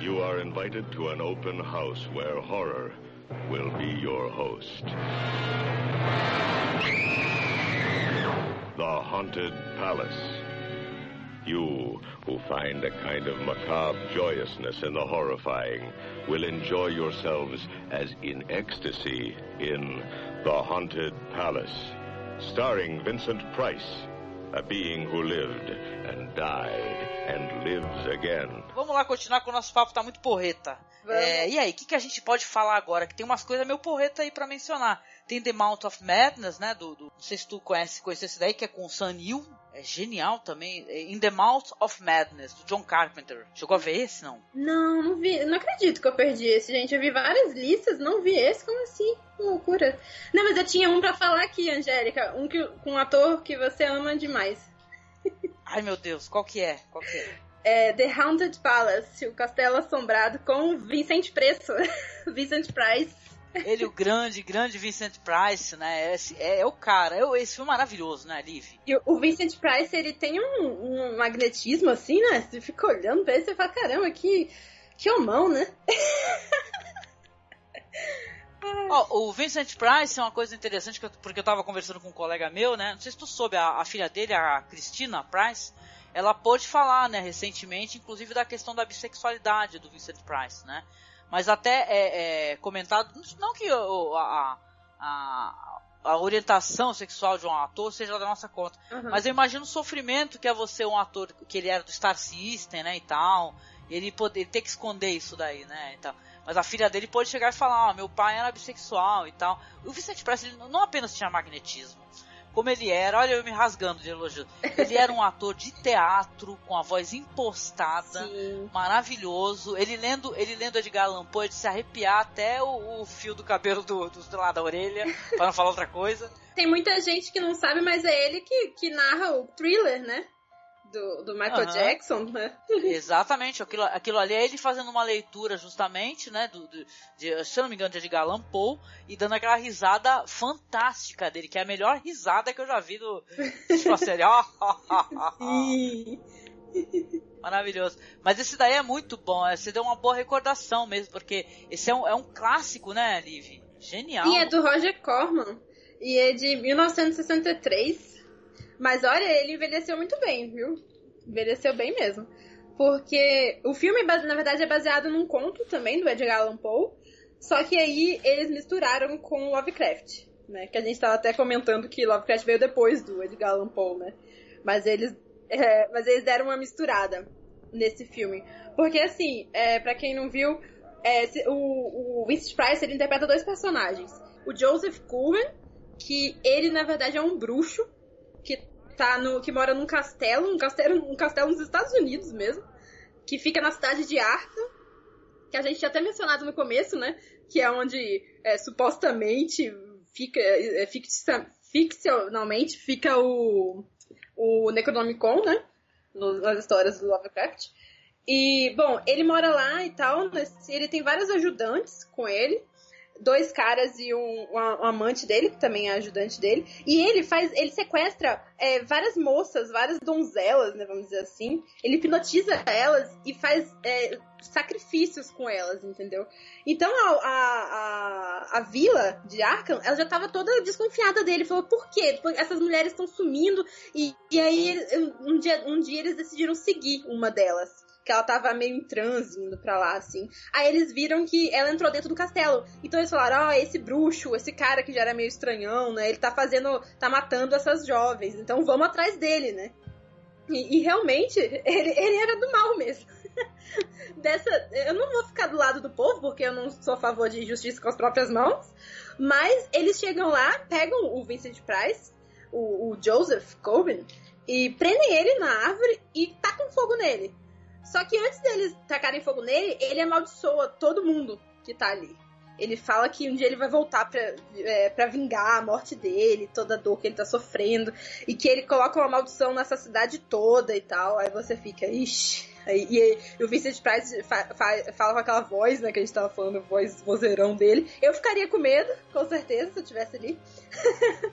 J: You are invited to an open house where horror will be your host. The Haunted Palace. You, who find a kind of macabre joyousness in the horrifying, will enjoy yourselves as in ecstasy in The Haunted Palace. Starring Vincent Price, a being who lived and died and lives again.
A: Vamos lá continuar com o nosso papo, tá muito porreta. É, e aí, o que, que a gente pode falar agora? Que tem umas coisas meio porreta aí para mencionar. Tem The Mount of Madness, né? Do, do, não sei se tu conhece, conhece esse daí, que é com o Sun Yu. É genial também. É In the Mouth of Madness, do John Carpenter. Chegou a ver esse, não?
B: Não, não vi. Não acredito que eu perdi esse, gente. Eu vi várias listas, não vi esse. Como assim? Que loucura. Não, mas eu tinha um para falar aqui, Angélica. Um que, com um ator que você ama demais.
A: Ai, meu Deus. Qual que é? Qual que é?
B: É The Haunted Palace, o Castelo Assombrado, com Vincent Preço. Vincent Price.
A: Ele, o grande, grande Vincent Price, né? Esse, é, é, o cara. É, esse filme é maravilhoso, né, Liv?
B: E o Vincent Price, ele tem um, um, magnetismo assim, né? Você fica olhando pra ele e fala, caramba, que, que homão, né?
A: oh, o Vincent Price é uma coisa interessante, porque eu tava conversando com um colega meu, né? Não sei se tu soube, a, a filha dele, a Cristina Price, ela pôde falar, né, recentemente, inclusive da questão da bissexualidade do Vincent Price, né? Mas até é, é comentado, não que a, a, a, orientação sexual de um ator seja da nossa conta, uhum. mas eu imagino o sofrimento que é você um ator que ele era do Star System, né, e tal, ele poder ter que esconder isso daí, né, e tal. Mas a filha dele pode chegar e falar, ah, meu pai era bissexual e tal. O Vincent Price ele não apenas tinha magnetismo, como ele era, olha eu me rasgando de elogio. Ele era um ator de teatro com a voz impostada, Sim. maravilhoso. Ele lendo, ele lendo Edgar Allan Poe de se arrepiar até o, o fio do cabelo do, do, lado da orelha, para não falar outra coisa.
B: Tem muita gente que não sabe, mas é ele que, que narra o thriller, né? Do, do Michael uhum. Jackson, né?
A: Exatamente, aquilo, aquilo ali é ele fazendo uma leitura justamente, né, do, do de, se eu não me engano, de Edgar Allan Poe, e dando aquela risada fantástica dele, que é a melhor risada que eu já vi do, tipo assim, Maravilhoso. Mas esse daí é muito bom, é, você deu uma boa recordação mesmo, porque esse é um, é um clássico, né, Liv? Genial.
B: E é do Roger Corman. E é de 1963. Mas olha, ele envelheceu muito bem, viu? Envelheceu bem mesmo. Porque o filme, na verdade, é baseado num conto também do Edgar Allan Poe. Só que aí eles misturaram com Lovecraft, né? Que a gente estava até comentando que Lovecraft veio depois do Edgar Allan Poe, né? Mas eles, é, mas eles deram uma misturada nesse filme. Porque, assim, é, para quem não viu, é, o, o Vincent Price ele interpreta dois personagens. O Joseph Coolman, que ele, na verdade, é um bruxo que tá no que mora num castelo, um castelo, um castelo nos Estados Unidos mesmo, que fica na cidade de Arkham, que a gente tinha até mencionado no começo, né? Que é onde é, supostamente fica é, ficcionalmente fica o o Necronomicon, né? nas histórias do Lovecraft. E, bom, ele mora lá e tal, ele tem vários ajudantes com ele dois caras e um, um, amante dele, que também é ajudante dele. E ele faz, ele sequestra é, várias moças, várias donzelas, né, vamos dizer assim. Ele hipnotiza elas e faz é, sacrifícios com elas, entendeu? Então a, a, a, a, vila de Arkham, ela já tava toda desconfiada dele. Falou, por quê? Essas mulheres estão sumindo. E, e aí um dia, um dia eles decidiram seguir uma delas que ela tava meio em transe indo pra lá, assim. Aí eles viram que ela entrou dentro do castelo. Então eles falaram, ó, oh, esse bruxo, esse cara que já era meio estranhão, né? Ele tá fazendo, tá matando essas jovens. Então vamos atrás dele, né? E, e realmente, ele, ele era do mal mesmo. Dessa, eu não vou ficar do lado do povo, porque eu não sou a favor de justiça com as próprias mãos. Mas eles chegam lá, pegam o Vincent Price, o, o Joseph Coben, e prendem ele na árvore e tacam fogo nele. Só que antes deles tacarem fogo nele, ele amaldiçoa todo mundo que tá ali. Ele fala que um dia ele vai voltar pra, é, pra vingar a morte dele, toda a dor que ele tá sofrendo, e que ele coloca uma maldição nessa cidade toda e tal. Aí você fica, ixi. Aí, e, e o Vincent Price fa, fa, fala com aquela voz, né, que a gente tava falando, voz vozeirão dele. Eu ficaria com medo, com certeza, se eu tivesse ali.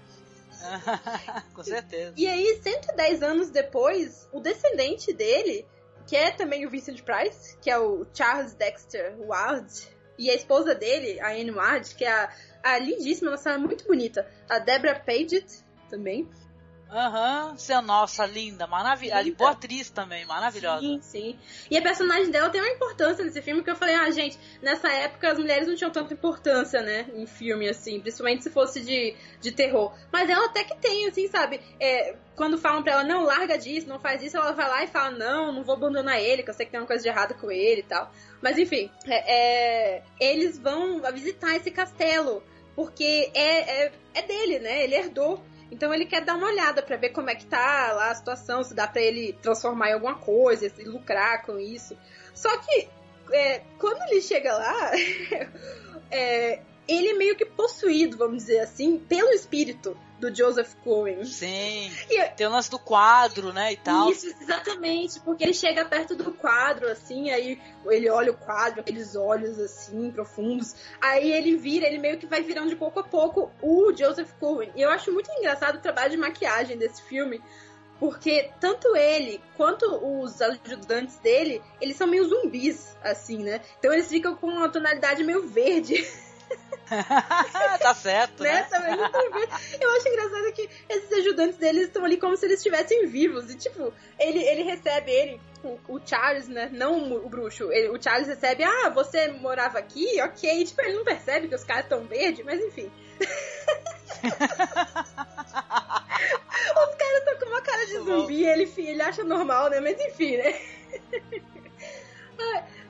A: com certeza.
B: E aí, 110 anos depois, o descendente dele, que é também o Vincent Price, que é o Charles Dexter Ward, e a esposa dele, a Anne Ward, que é a, a lindíssima, nossa, muito bonita, a Deborah Paget, também.
A: Aham, uhum, nossa, linda, maravilhosa. Boa atriz também, maravilhosa.
B: Sim, sim. E a personagem dela tem uma importância nesse filme que eu falei, ah, gente, nessa época as mulheres não tinham tanta importância, né, em filme, assim, principalmente se fosse de, de terror. Mas ela até que tem, assim, sabe? É, quando falam pra ela, não, larga disso, não faz isso, ela vai lá e fala, não, não vou abandonar ele, que eu sei que tem uma coisa de errado com ele e tal. Mas enfim, é, é, eles vão visitar esse castelo, porque é, é, é dele, né? Ele herdou. Então ele quer dar uma olhada para ver como é que tá lá a situação, se dá para ele transformar em alguma coisa, se lucrar com isso. Só que é, quando ele chega lá, é, ele é meio que possuído, vamos dizer assim, pelo espírito do Joseph Cohen.
A: Sim. E, tem o lance do quadro, né, e tal.
B: Isso, exatamente, porque ele chega perto do quadro, assim, aí ele olha o quadro, aqueles olhos, assim, profundos. Aí ele vira, ele meio que vai virando de pouco a pouco o Joseph Cohen. E eu acho muito engraçado o trabalho de maquiagem desse filme, porque tanto ele quanto os ajudantes dele, eles são meio zumbis, assim, né? Então eles ficam com uma tonalidade meio verde.
A: tá certo, né?
B: Também Eu acho engraçado que esses ajudantes deles estão ali como se eles estivessem vivos. E, tipo, ele, ele recebe ele, o, o Charles, né? Não o, o bruxo. Ele, o Charles recebe, ah, você morava aqui? Ok. E, tipo, ele não percebe que os caras estão verdes, mas enfim. os caras estão com uma cara de zumbi, ele, ele acha normal, né? Mas enfim, né?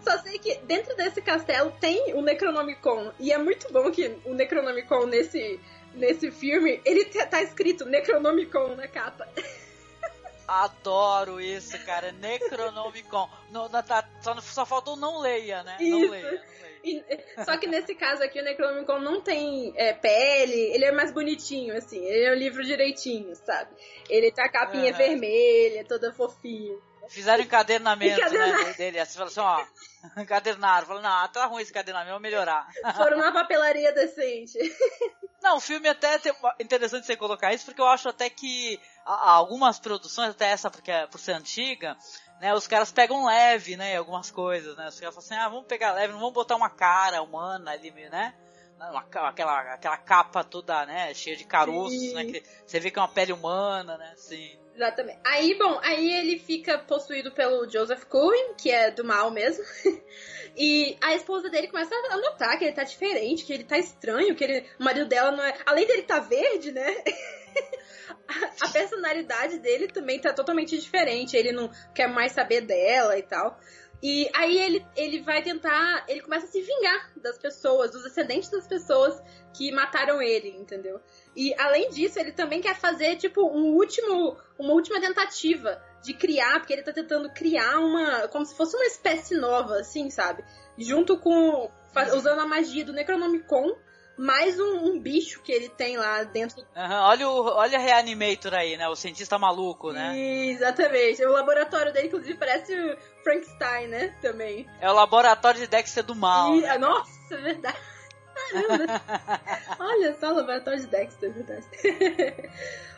B: Só sei que dentro desse castelo tem o Necronomicon. E é muito bom que o Necronomicon nesse, nesse filme, ele tá escrito Necronomicon na capa.
A: Adoro isso, cara. Necronomicon. No, na, tá, só, só faltou não leia, né?
B: Isso.
A: Não leia.
B: E, só que nesse caso aqui, o Necronomicon não tem é, pele, ele é mais bonitinho, assim. Ele é um livro direitinho, sabe? Ele tá a capinha uhum. vermelha, toda fofinha.
A: Fizeram encadernamento, né, dele. Assim, falaram assim, ó, encadernaram. Falaram, não, tá ruim esse encadernamento, vou melhorar.
B: Foram numa papelaria decente.
A: Não, o filme até é interessante você colocar isso, porque eu acho até que algumas produções, até essa porque é, por ser antiga, né, os caras pegam leve, né, algumas coisas, né, os caras falam assim, ah, vamos pegar leve, não vamos botar uma cara humana ali, né, aquela, aquela capa toda, né, cheia de caroços, né, que você vê que é uma pele humana, né, assim.
B: Exatamente. Aí, bom, aí ele fica possuído pelo Joseph Cohen, que é do mal mesmo. e a esposa dele começa a notar que ele tá diferente, que ele tá estranho, que ele, o marido dela não é. Além dele tá verde, né? a personalidade dele também tá totalmente diferente. Ele não quer mais saber dela e tal. E aí ele, ele vai tentar. Ele começa a se vingar das pessoas, dos descendentes das pessoas que mataram ele, entendeu? E além disso, ele também quer fazer, tipo, um último, uma última tentativa de criar, porque ele tá tentando criar uma. como se fosse uma espécie nova, assim, sabe? Junto com. usando a magia do Necronomicon mais um, um, bicho que ele tem lá dentro.
A: Uhum, olha o olha Reanimator aí, né? O cientista maluco, né?
B: Exatamente. O laboratório dele, inclusive, parece o Frankenstein, né? Também.
A: É o laboratório de Dexter do mal. E,
B: né? Nossa, é verdade. Caramba! Olha só, o laboratório de Dexter, é verdade.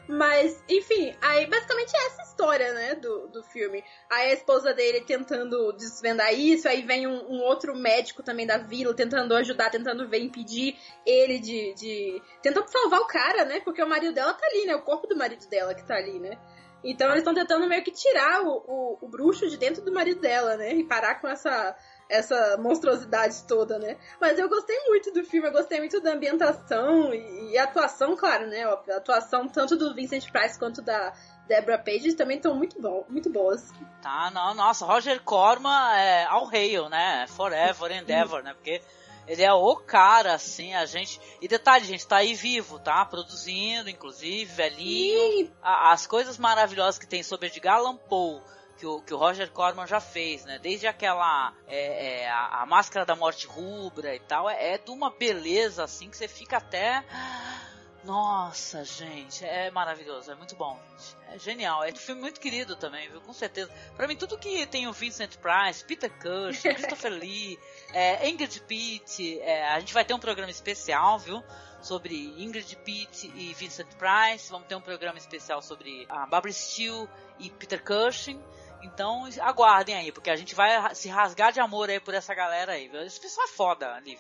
B: Mas, enfim, aí basicamente é essa história, né, do, do filme. Aí a esposa dele tentando desvendar isso, aí vem um, um outro médico também da vila tentando ajudar, tentando ver, impedir ele de, de. tentando salvar o cara, né? Porque o marido dela tá ali, né? O corpo do marido dela que tá ali, né? Então eles estão tentando meio que tirar o, o, o, bruxo de dentro do marido dela, né? E parar com essa essa monstruosidade toda, né? Mas eu gostei muito do filme, eu gostei muito da ambientação e, e a atuação, claro, né? A atuação tanto do Vincent Price quanto da Deborah Page também estão muito bom, muito boas.
A: Tá, não, nossa, Roger Corman é all hail, né? Forever and ever, né? Porque ele é o cara, assim, a gente. E detalhe, gente, tá aí vivo, tá? Produzindo, inclusive, velhinho. As coisas maravilhosas que tem sobre Edgar Allan Poe que o, que o Roger Corman já fez, né? Desde aquela é, é, a, a, Máscara da Morte Rubra e tal, é, é de uma beleza assim que você fica até nossa, gente, é maravilhoso, é muito bom, gente. É genial, é um filme muito querido também, viu? Com certeza. Para mim, tudo que tem o Vincent Price, Peter Cushing, Christopher Lee, é, Ingrid Pitt, é, a gente vai ter um programa especial, viu? Sobre Ingrid Pitt e Vincent Price. Vamos ter um programa especial sobre a Barbara Steele e Peter Cushing. Então aguardem aí, porque a gente vai se rasgar de amor aí por essa galera aí. Esse pessoal é foda, Liv.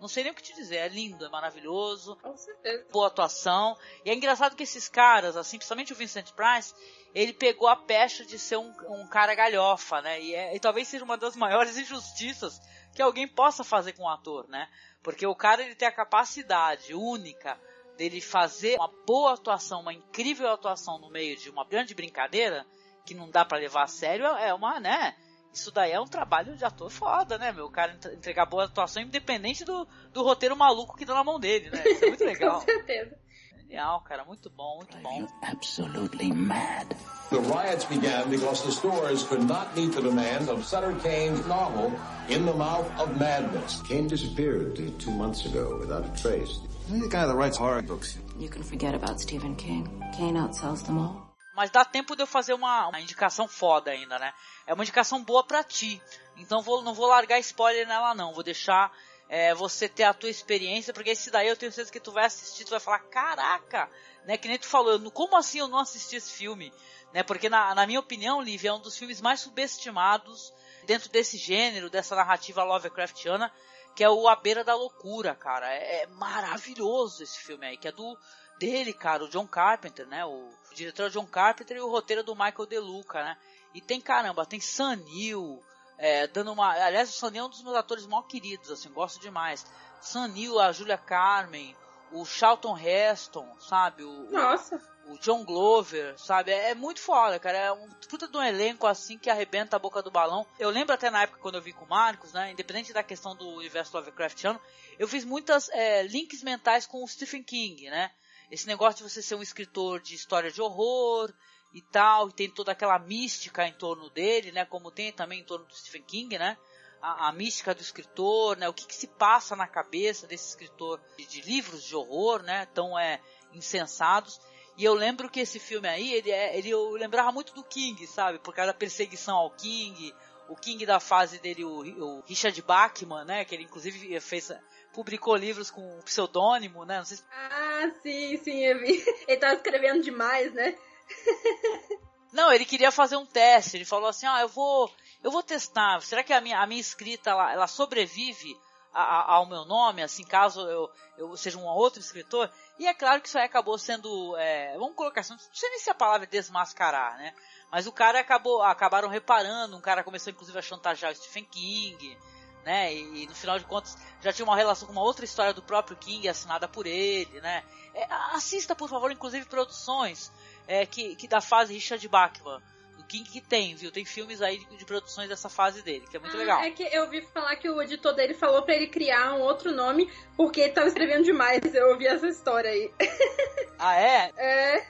A: Não sei nem o que te dizer, é lindo, é maravilhoso.
B: Com certeza.
A: Boa atuação. E é engraçado que esses caras, assim, principalmente o Vincent Price, ele pegou a pecha de ser um, um cara galhofa, né? E, é, e talvez seja uma das maiores injustiças que alguém possa fazer com um ator, né? Porque o cara ele tem a capacidade única dele fazer uma boa atuação, uma incrível atuação no meio de uma grande brincadeira que não dá para levar a sério, é uma, né? Isso daí é um trabalho de ator foda, né, meu? O cara entregar boa atuação independente do, do roteiro maluco que dá na mão dele, né? Isso é muito legal.
B: Com certeza.
A: Genial, cara. Muito bom, muito bom.
K: Absolutely mad.
L: The riots began because the stores could not meet the demands of Sutter Kane's novel, In the Mouth of Madness.
M: Kane disappeared two months ago without a trace.
K: I'm the guy that writes horror books.
N: You can forget about Stephen King. Kane outsells them all.
A: Mas dá tempo de eu fazer uma, uma indicação foda ainda, né? É uma indicação boa pra ti. Então vou, não vou largar spoiler nela não. Vou deixar é, você ter a tua experiência, porque esse daí eu tenho certeza que tu vai assistir, tu vai falar, caraca, né? Que nem tu falou, como assim eu não assisti esse filme? Né? Porque na, na minha opinião, Liv, é um dos filmes mais subestimados dentro desse gênero, dessa narrativa Lovecraftiana, que é o A Beira da Loucura, cara. É, é maravilhoso esse filme aí, que é do dele, cara, o John Carpenter, né? O, o diretor John Carpenter e o roteiro do Michael De Luca, né? E tem caramba, tem Sanil, é, dando uma. Aliás, o Sanil é um dos meus atores mais queridos, assim, gosto demais. Sanil, a Julia Carmen, o Charlton Heston, sabe? O,
B: Nossa!
A: O, o John Glover, sabe? É, é, muito foda, cara. É um puta de um elenco assim que arrebenta a boca do balão. Eu lembro até na época quando eu vi com o Marcos, né? Independente da questão do universo Lovecraftiano, eu fiz muitas é, links mentais com o Stephen King, né? Esse negócio de você ser um escritor de história de horror e tal, e tem toda aquela mística em torno dele, né? Como tem também em torno do Stephen King, né? A, a mística do escritor, né? O que, que, se passa na cabeça desse escritor de, de, livros de horror, né? Tão é, insensados. E eu lembro que esse filme aí, ele, é, ele eu lembrava muito do King, sabe? Por causa da perseguição ao King, o King da fase dele, o, o Richard Bachman, né? Que ele inclusive fez publicou livros com pseudônimo, né? Se...
B: Ah, sim, sim, eu vi. Ele tava escrevendo demais, né?
A: Não, ele queria fazer um teste. Ele falou assim: ah, eu vou, eu vou testar. Será que a minha, a minha escrita ela, ela sobrevive a, a, ao meu nome, assim, caso eu, eu seja um outro escritor? E é claro que isso aí acabou sendo, é, vamos colocar assim, não sei nem se a palavra é desmascarar, né? Mas o cara acabou, acabaram reparando. Um cara começou inclusive a chantagear o Stephen King né? E, no final de contas já tinha uma relação com uma outra história do próprio King assinada por ele, né? É, assista, por favor, inclusive produções é, que, que da fase Richard Bachman. Do King que tem, viu? Tem filmes aí de, de produções dessa fase dele, que é muito
B: ah,
A: legal.
B: É que eu ouvi falar que o editor dele falou para ele criar um outro nome porque ele tava escrevendo demais. Eu ouvi essa história aí.
A: Ah, é?
B: É.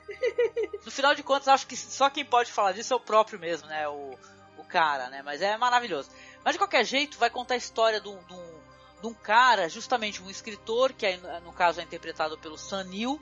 A: No final de contas, acho que só quem pode falar disso é o próprio mesmo, né? O, o cara, né? Mas é maravilhoso. Mas de qualquer jeito, vai contar a história de um, de um, cara, justamente um escritor, que é, no caso é interpretado pelo Sam Neill,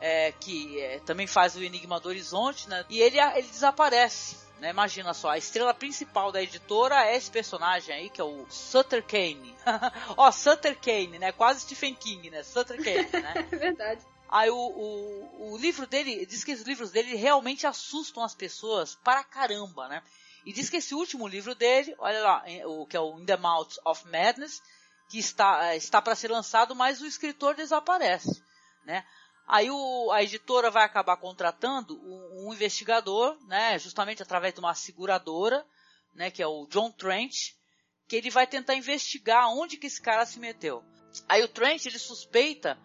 A: é, que é, também faz o Enigma do Horizonte, né? E ele, ele desaparece. Né? Imagina só, a estrela principal da editora é esse personagem aí, que é o Sutter Kane. Ó, Sutter Kane, né? Quase Stephen King, né? Sutter Kane, né?
B: é verdade.
A: Aí o, o, o livro dele, diz que os livros dele realmente assustam as pessoas para caramba, né? E diz que esse último livro dele, olha lá, o que é o In the Mouth of Madness, que está, eh, está para ser lançado, mas o escritor desaparece, né? Aí o, a editora vai acabar contratando um, um, investigador, né, justamente através de uma seguradora, né, que é o John Trent, que ele vai tentar investigar onde que esse cara se meteu. Aí o Trent ele suspeita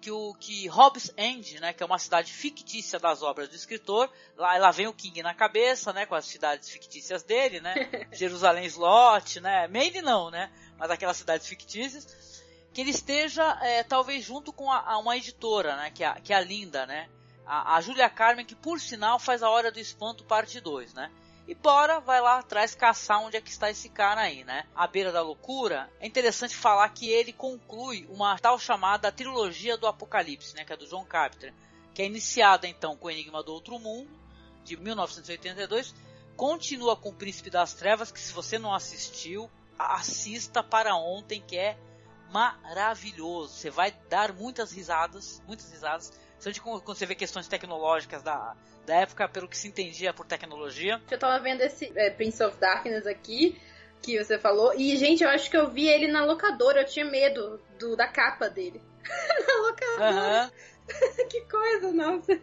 A: que o que Hobbs End, né, que é uma cidade fictícia das obras do escritor, lá, lá vem o King na cabeça, né, com as cidades fictícias dele, né, Jerusalém Slot, né, Maine não, né, mas aquelas cidades fictícias, que ele esteja é, talvez junto com a, a, uma editora, né, que é, que é a Linda, né, a, a Julia Carmen, que por sinal faz a Hora do Espanto parte 2, né, E bora, vai lá atrás caçar onde é que está esse cara aí, né? À beira da loucura, é interessante falar que ele conclui uma tal chamada trilogia do Apocalipse, né? Que é do John Carpenter. Que é iniciada então com o Enigma do Outro Mundo, de 1982. Continua com o Príncipe das Trevas, que se você não assistiu, assista para ontem, que é maravilhoso. Você vai dar muitas risadas, muitas risadas. Principalmente quando você vê questões tecnológicas da, da época, pelo que se entendia por tecnologia.
B: Eu tava vendo esse é, Prince of Darkness aqui, que você falou, e gente, eu acho que eu vi ele na locadora, eu tinha medo do, da capa dele. na locadora. Uhum. que coisa, nossa.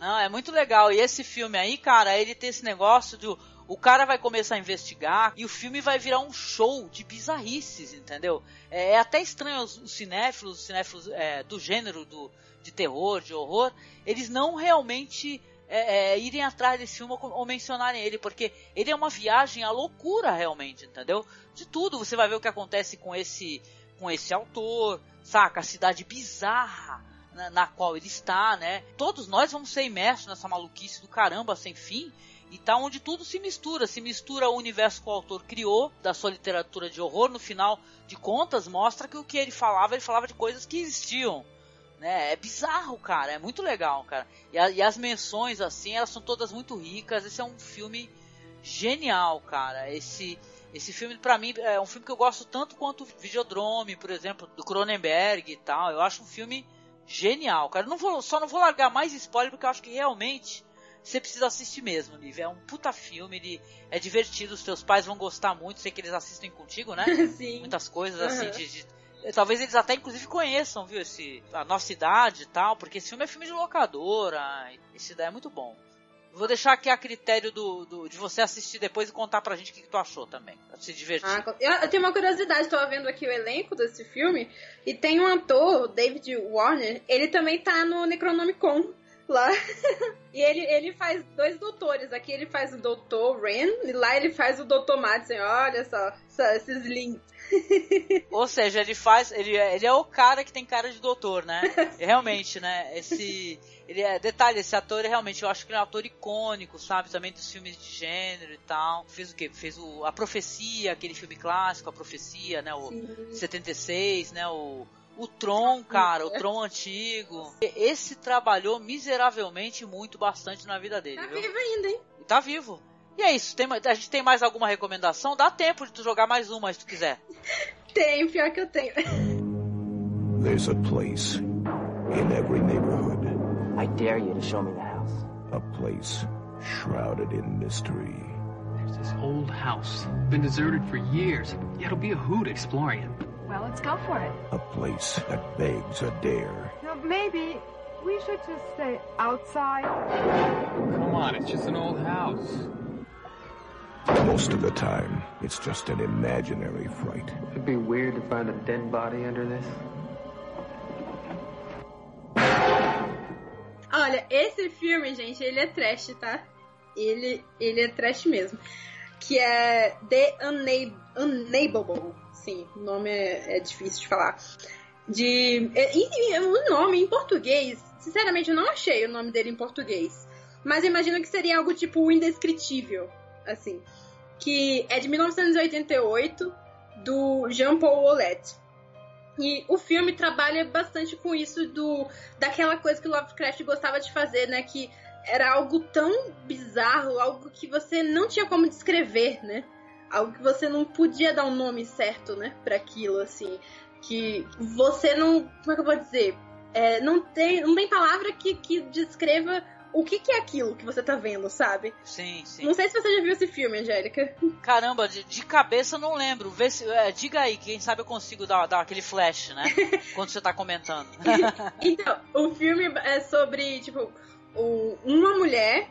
A: Não, é muito legal. E esse filme aí, cara, ele tem esse negócio de o cara vai começar a investigar e o filme vai virar um show de bizarrices, entendeu? É, é até estranho os, os cinéfilos, os cinéfilos é, do gênero do, de terror, de horror, eles não realmente é, é, irem atrás desse filme ou, ou, mencionarem ele, porque ele é uma viagem à loucura realmente, entendeu? De tudo, você vai ver o que acontece com esse, com esse autor, saca? A cidade bizarra na, na qual ele está, né? Todos nós vamos ser imersos nessa maluquice do caramba sem fim e tá onde tudo se mistura, se mistura o universo que o autor criou da sua literatura de horror, no final de contas mostra que o que ele falava, ele falava de coisas que existiam. Né? É bizarro, cara, é muito legal, cara. E, a, e as menções, assim, elas são todas muito ricas. Esse é um filme genial, cara. Esse, esse filme, para mim, é um filme que eu gosto tanto quanto Videodrome, por exemplo, do Cronenberg e tal. Eu acho um filme genial, cara. não vou, só não vou largar mais spoiler porque eu acho que realmente você precisa assistir mesmo, Liv. É um puta filme, ele é divertido, os teus pais vão gostar muito, sei que eles assistem contigo, né?
B: Sim.
A: Muitas coisas uhum. assim de, de, Talvez eles até inclusive conheçam, viu, esse, a nossa idade e tal, porque esse filme é filme de locadora, esse daí é muito bom. Vou deixar aqui a critério do, do, de você assistir depois e contar pra gente o que, que tu achou também. Pra se divertir.
B: Ah, eu, eu, tenho uma curiosidade, tô vendo aqui o elenco desse filme, e tem um ator, David Warner, ele também tá no Necronomicon lá. e ele, ele faz dois doutores. Aqui ele faz o doutor Ren e lá ele faz o doutor Madsen. Olha só, só esses links.
A: Ou seja, ele faz. Ele, é, ele é o cara que tem cara de doutor, né? Realmente, né? Esse. Ele é, detalhe, esse ator realmente, eu acho que ele é um ator icônico, sabe? Também dos filmes de gênero e tal. Fez o quê? Fez o, a Profecia, aquele filme clássico, a Profecia, né? O Sim. 76, né? O o Tron, cara, o Tron antigo. Esse trabalhou miseravelmente muito bastante na vida dele.
B: Tá
A: viu?
B: vivo ainda, hein?
A: E tá vivo. E é isso. Tem, a gente tem mais alguma recomendação? Dá tempo de tu jogar mais uma se tu quiser.
B: tem, pior que eu tenho.
F: There's a place in every neighborhood.
O: I dare you to show me the house.
F: A place shrouded in mystery.
P: There's this old house. Been deserted for years. Yeah, it'll be a hoot exploring it.
Q: Well, let's go for it.
F: A place that begs a dare.
Q: Now, maybe we should just stay outside.
P: Come on, it's just an old house.
F: Most of the time, it's just an imaginary fright.
O: It'd be weird to find a dead body under this.
B: Olha, esse filme, gente, ele é trash, tá? Ele, ele é trash mesmo. Que é The Unable. Sim, o nome é, é difícil de falar. De. É, e, o nome em português, sinceramente, eu não achei o nome dele em português. Mas imagino que seria algo tipo indescritível, assim. Que é de 1988, do Jean-Paul Ouellette. E o filme trabalha bastante com isso do daquela coisa que o Lovecraft gostava de fazer, né? Que era algo tão bizarro, algo que você não tinha como descrever, né? Algo que você não podia dar um nome certo, né, para aquilo, assim, que você não, como é que eu vou dizer, é, não tem, não tem palavra que, que descreva o que, que, é aquilo que você tá vendo, sabe?
A: Sim, sim.
B: Não sei se você já viu esse filme, Angélica.
A: Caramba, de, de cabeça eu não lembro. Vê se, é, diga aí, quem sabe eu consigo dar, dar aquele flash, né? quando você tá comentando.
B: então, o filme é sobre, tipo, o, uma mulher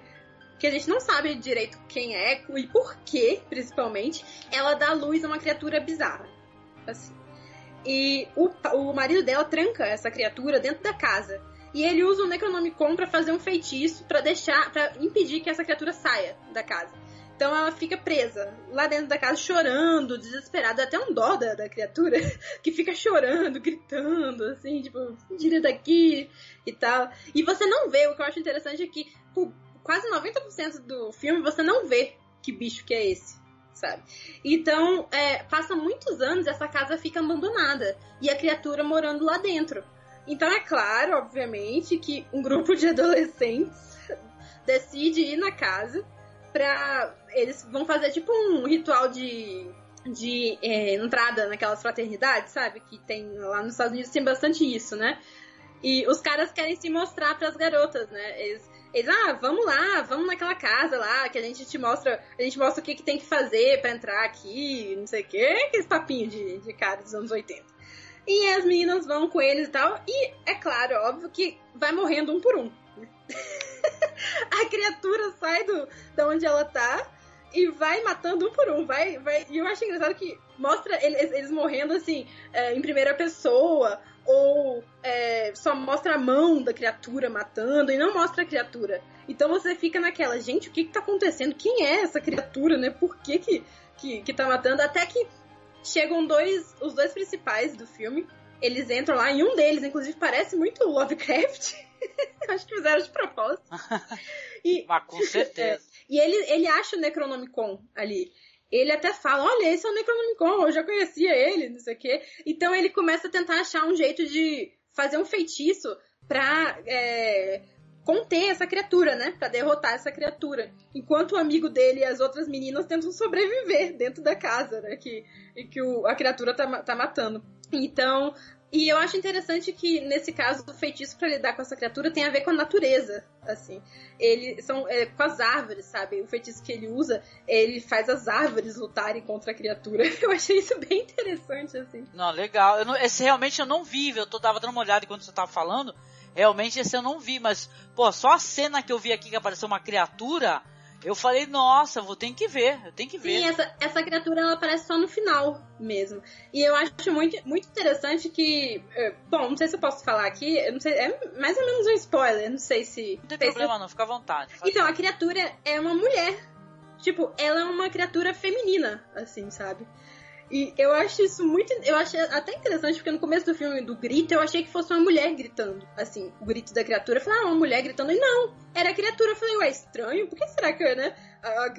B: que a gente não sabe direito quem é e por que, principalmente, ela dá luz a uma criatura bizarra. Assim. E o, o marido dela tranca essa criatura dentro da casa. E ele usa o Necronomicon para fazer um feitiço para deixar, para impedir que essa criatura saia da casa. Então ela fica presa lá dentro da casa, chorando, desesperada, até um dó da, da criatura, que fica chorando, gritando, assim, tipo, tira daqui e tal. E você não vê, o que eu acho interessante é que quase 90% do filme você não vê que bicho que é esse, sabe? Então, é, passa muitos anos essa casa fica abandonada e a criatura morando lá dentro. Então é claro, obviamente, que um grupo de adolescentes decide ir na casa pra. Eles vão fazer tipo um ritual de. De é, entrada naquelas fraternidades, sabe? Que tem lá nos Estados Unidos tem bastante isso, né? E os caras querem se mostrar para as garotas, né? Eles, eles, ah, vamos lá, vamos naquela casa lá, que a gente te mostra, a gente mostra o que, que tem que fazer para entrar aqui, não sei o quê, aqueles papinhos de, de cara dos anos 80. E as meninas vão com eles e tal, e é claro, óbvio que vai morrendo um por um. a criatura sai do, da onde ela tá e vai matando um por um. Vai, vai. E eu acho engraçado que mostra eles, eles morrendo assim, é, em primeira pessoa, ou é, só mostra a mão da criatura matando e não mostra a criatura. Então você fica naquela, gente, o que que tá acontecendo? Quem é essa criatura, né? Por que que, que, que tá matando? Até que chegam dois, os dois principais do filme. Eles entram lá e um deles, inclusive, parece muito Lovecraft. Acho que fizeram de propósito.
A: E, Mas com certeza.
B: É, e ele, ele acha o Necronomicon ali. Ele até fala, olha, esse é o Necronomicon, eu já conhecia ele, não sei o quê. Então ele começa a tentar achar um jeito de fazer um feitiço pra é, conter essa criatura, né? Pra derrotar essa criatura. Enquanto o amigo dele e as outras meninas tentam sobreviver dentro da casa, né? Que, e que o, a criatura tá, tá matando. Então, e eu acho interessante que, nesse caso, o feitiço para lidar com essa criatura tem a ver com a natureza, assim. Ele são é, com as árvores, sabe? O feitiço que ele usa, ele faz as árvores lutarem contra a criatura. Eu achei isso bem interessante, assim.
A: Não, legal. Não, esse realmente eu não vi, eu tô, tava dando uma olhada enquanto você tava falando. Realmente esse eu não vi, mas, pô, só a cena que eu vi aqui que apareceu uma criatura eu falei, nossa, vou ter que ver, eu tenho que ver.
B: Sim, essa, essa criatura ela aparece só no final mesmo. E eu acho muito, muito interessante que. Eh, bom, não sei se eu posso falar aqui, não sei, é mais ou menos um spoiler, não sei se.
A: Não tem problema,
B: se...
A: não, fica à vontade.
B: Então, a criatura é uma mulher. Tipo, ela é uma criatura feminina, assim, sabe? E eu acho isso muito. Eu achei até interessante, porque no começo do filme do grito, eu achei que fosse uma mulher gritando. Assim, o grito da criatura. Eu falei, ah, uma mulher gritando. E não, era a criatura. Eu falei, ué, estranho, por que será que, né?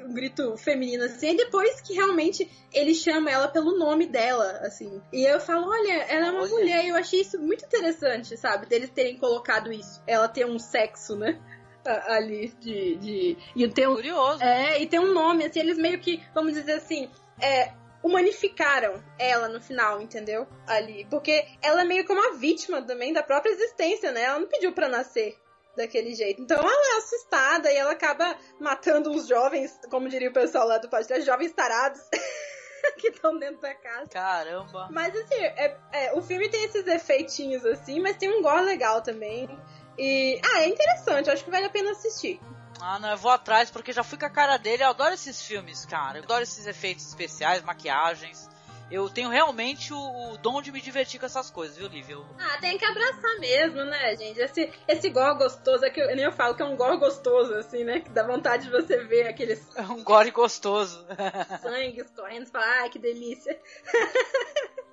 B: Um grito feminino assim. E depois que realmente ele chama ela pelo nome dela, assim. E eu falo, olha, ela é uma olha. mulher. E eu achei isso muito interessante, sabe? Deles terem colocado isso. Ela ter um sexo, né? ali de, de e tem um
A: curioso
B: é e tem um nome assim eles meio que vamos dizer assim é, humanificaram ela no final, entendeu? Ali. Porque ela é meio como uma vítima também da própria existência, né? Ela não pediu para nascer daquele jeito. Então ela é assustada e ela acaba matando uns jovens, como diria o pessoal lá do podcast, jovens tarados. que estão dentro da casa.
A: Caramba!
B: Mas assim, é, é, o filme tem esses efeitinhos assim, mas tem um gore legal também. E. Ah, é interessante, acho que vale a pena assistir.
A: Ah, não, eu vou atrás porque já fui com a cara dele. Eu adoro esses filmes, cara. Eu adoro esses efeitos especiais, maquiagens. Eu tenho realmente o, o dom de me divertir com essas coisas, viu, Lívia?
B: Ah, tem que abraçar mesmo, né, gente? Esse, esse gore gostoso, é que eu, nem eu falo que é um gore gostoso, assim, né? Que dá vontade de você ver aqueles.
A: É um gore gostoso.
B: Sangue escorrendo, falar, ai, que delícia.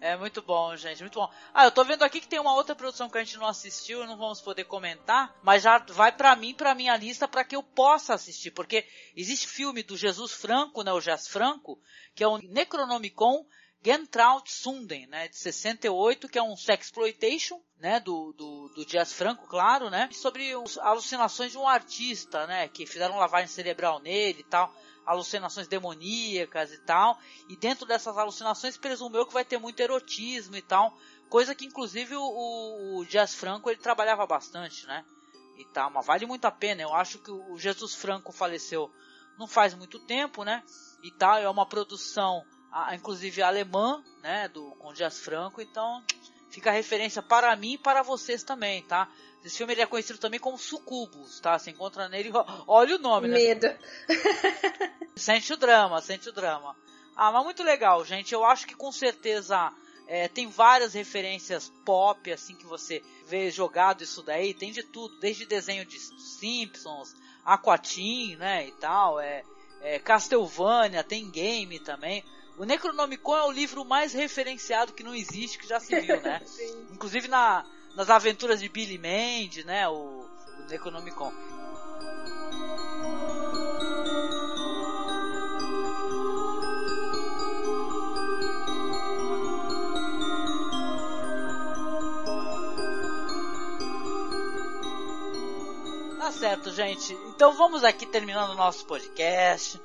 A: É muito bom, gente, muito bom. Ah, eu tô vendo aqui que tem uma outra produção que a gente não assistiu, não vamos poder comentar, mas já vai para mim, para minha lista, para que eu possa assistir, porque existe filme do Jesus Franco, né, o Jazz Franco, que é o Necronomicon Gentraut Sunden, né, de 68, que é um sexploitation, né, do, do, do Jazz Franco, claro, né, sobre as alucinações de um artista, né, que fizeram lavagem cerebral nele e tal alucinações demoníacas e tal. E dentro dessas alucinações presumeu que vai ter muito erotismo e tal. Coisa que inclusive o, o Jazz Franco ele trabalhava bastante, né? E tal, mas vale muito a pena. Eu acho que o Jesus Franco faleceu não faz muito tempo, né? E tal, é uma produção, inclusive alemã, né? Do com Jazz Franco. Então fica a referência para mim e para vocês também, tá? Esse filme ele é conhecido também como Sucubus, tá? Você encontra nele, olha o nome,
B: né? Medo.
A: sente o drama, sente o drama. Ah, mas muito legal, gente. Eu acho que com certeza é, tem várias referências pop, assim, que você vê jogado isso daí. Tem de tudo, desde desenho de Simpsons, Aquatim, né, e tal. É, é Castlevania, tem game também. O Necronomicon é o livro mais referenciado que não existe, que já se viu, né? Inclusive na, nas aventuras de Billy Mandy, né? O, o Necronomicon. Tá certo, gente. Então vamos aqui terminando o nosso podcast.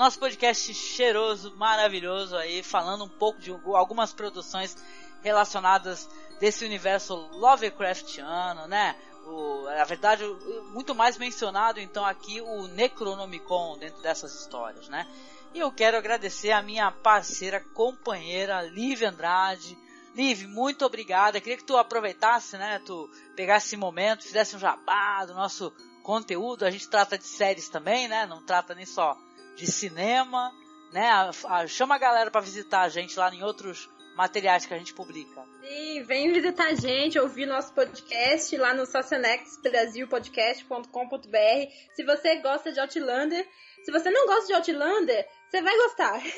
A: Nosso podcast cheiroso, maravilhoso aí, falando um pouco de algumas produções relacionadas desse universo Lovecraftiano, né? O, na verdade, muito mais mencionado então aqui o Necronomicon dentro dessas histórias, né? E eu quero agradecer a minha parceira, companheira, Liv Andrade. Liv, muito obrigada. Queria que tu aproveitasse, né? Tu pegasse esse momento, fizesse um jabá do nosso conteúdo. A gente trata de séries também, né? Não trata nem só de cinema, né? Chama a galera para visitar a gente lá em outros materiais que a gente publica.
B: Sim, vem visitar a gente, ouvir nosso podcast lá no sacenexbrasilpodcast.com.br. Se você gosta de Outlander, se você não gosta de Outlander, você vai gostar.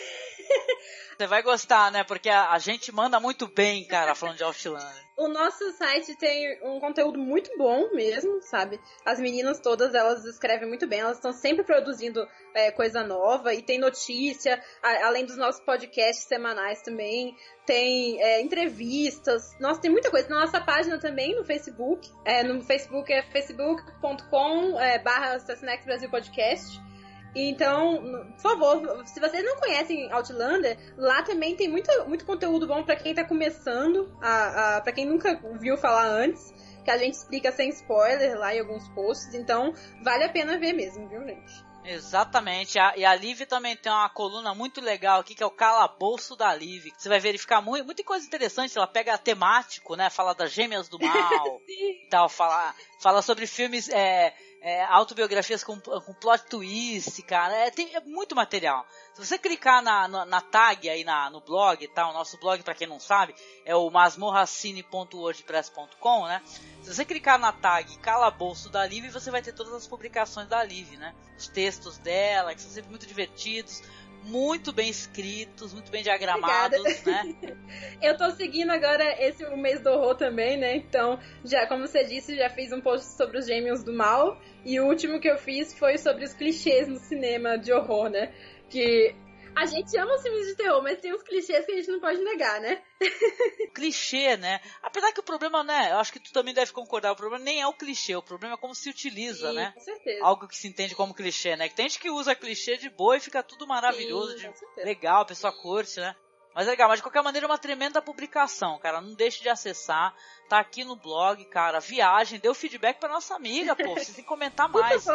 A: Você vai gostar, né? Porque a, a, gente manda muito bem, cara, falando de Outlander.
B: O nosso site tem um conteúdo muito bom mesmo, sabe? As meninas todas, elas escrevem muito bem, elas estão sempre produzindo é, coisa nova e tem notícia, a, além dos nossos podcasts semanais também, tem é, entrevistas, nossa, tem muita coisa. Na nossa página também, no Facebook, é, no Facebook é facebook.com é, barra Brasil Podcast. Então, por favor, se vocês não conhecem Outlander, lá também tem muito, muito conteúdo bom para quem tá começando, a, a, para quem nunca viu falar antes, que a gente explica sem spoiler lá em alguns posts, então vale a pena ver mesmo, viu, gente?
A: Exatamente, e a Liv também tem uma coluna muito legal aqui que é o calabouço da Liv. Você vai verificar muito, muita coisa interessante. Ela pega temático, né? Fala das gêmeas do mal e tal, fala, fala sobre filmes é, é, autobiografias com, com plot twist, cara. É, tem, é muito material. Se você clicar na, na, na tag aí na, no blog, tá? O nosso blog, para quem não sabe, é o masmorracine.wordpress.com, né? Se você clicar na tag Calabouço da Liv, você vai ter todas as publicações da Liv, né? Os textos dela, que são sempre muito divertidos muito bem escritos, muito bem diagramados, Obrigada. né?
B: Eu tô seguindo agora esse o mês do horror também, né? Então, já como você disse, já fiz um post sobre os gêmeos do mal e o último que eu fiz foi sobre os clichês no cinema de horror, né? Que a gente ama os filmes de terror, mas tem uns clichês que a gente não pode negar, né?
A: clichê, né? Apesar que o problema, né? Eu acho que tu também deve concordar, o problema nem é o clichê, o problema é como se utiliza,
B: Sim,
A: né?
B: Com certeza.
A: Algo que se entende como clichê, né? Que tem gente que usa clichê de boa e fica tudo maravilhoso, Sim, de legal, a pessoa curte, né? Mas é legal, mas de qualquer maneira é uma tremenda publicação, cara. Não deixe de acessar. Tá aqui no blog, cara. Viagem, deu feedback pra nossa amiga, pô. Vocês têm que comentar mais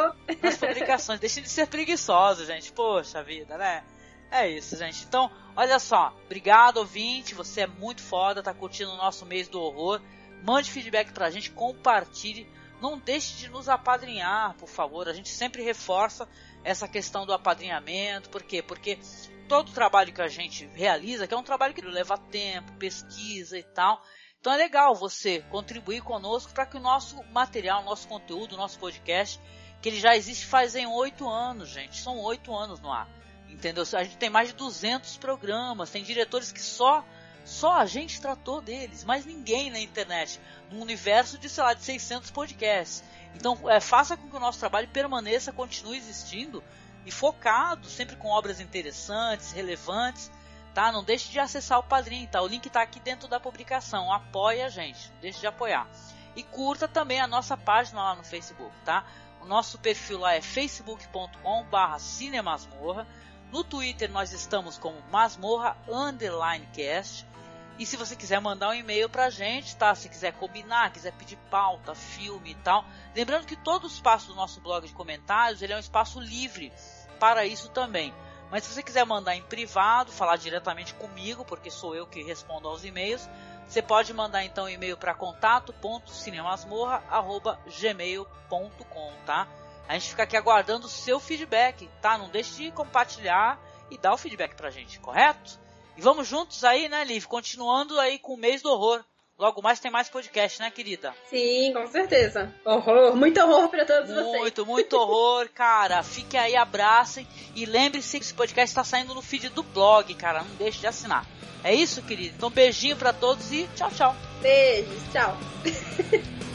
A: nas publicações. Deixem de ser preguiçosos, gente. Poxa vida, né? É isso, gente. Então, olha só. Obrigado, ouvinte. Você é muito foda, tá curtindo o nosso mês do horror. Mande feedback pra gente, compartilhe. Não deixe de nos apadrinhar, por favor. A gente sempre reforça essa questão do apadrinhamento. Por quê? Porque todo o trabalho que a gente realiza, que é um trabalho que leva tempo, pesquisa e tal. Então é legal você contribuir conosco para que o nosso material, nosso conteúdo, nosso podcast, que ele já existe fazem oito anos, gente. São oito anos no ar. Entendeu? A gente tem mais de 200 programas, tem diretores que só só a gente tratou deles, mas ninguém na internet, num universo de, sei lá, de 600 podcasts. Então, é, faça com que o nosso trabalho permaneça, continue existindo e focado, sempre com obras interessantes, relevantes, tá? Não deixe de acessar o Padrim, tá? O link está aqui dentro da publicação. Apoie a gente, não deixe de apoiar. E curta também a nossa página lá no Facebook, tá? O nosso perfil lá é facebook.com/cinemasmorra. No Twitter nós estamos como Masmorra Underline Cast. E se você quiser mandar um e-mail pra gente, tá? Se quiser combinar, quiser pedir pauta, filme e tal. Lembrando que todo o espaço do nosso blog de comentários ele é um espaço livre para isso também. Mas se você quiser mandar em privado, falar diretamente comigo, porque sou eu que respondo aos e-mails, você pode mandar então um e-mail para contato.cinemasmorra.gmail.com, tá? A gente fica aqui aguardando o seu feedback, tá? Não deixe de compartilhar e dar o feedback pra gente, correto? E vamos juntos aí, né, Liv? Continuando aí com o mês do horror. Logo mais tem mais podcast, né, querida?
B: Sim, com certeza. Horror, muito horror para todos
A: muito,
B: vocês.
A: Muito, muito horror, cara. Fique aí, abracem e lembre-se que esse podcast está saindo no feed do blog, cara. Não deixe de assinar. É isso, querido? Então, beijinho para todos e tchau, tchau.
B: Beijos, tchau.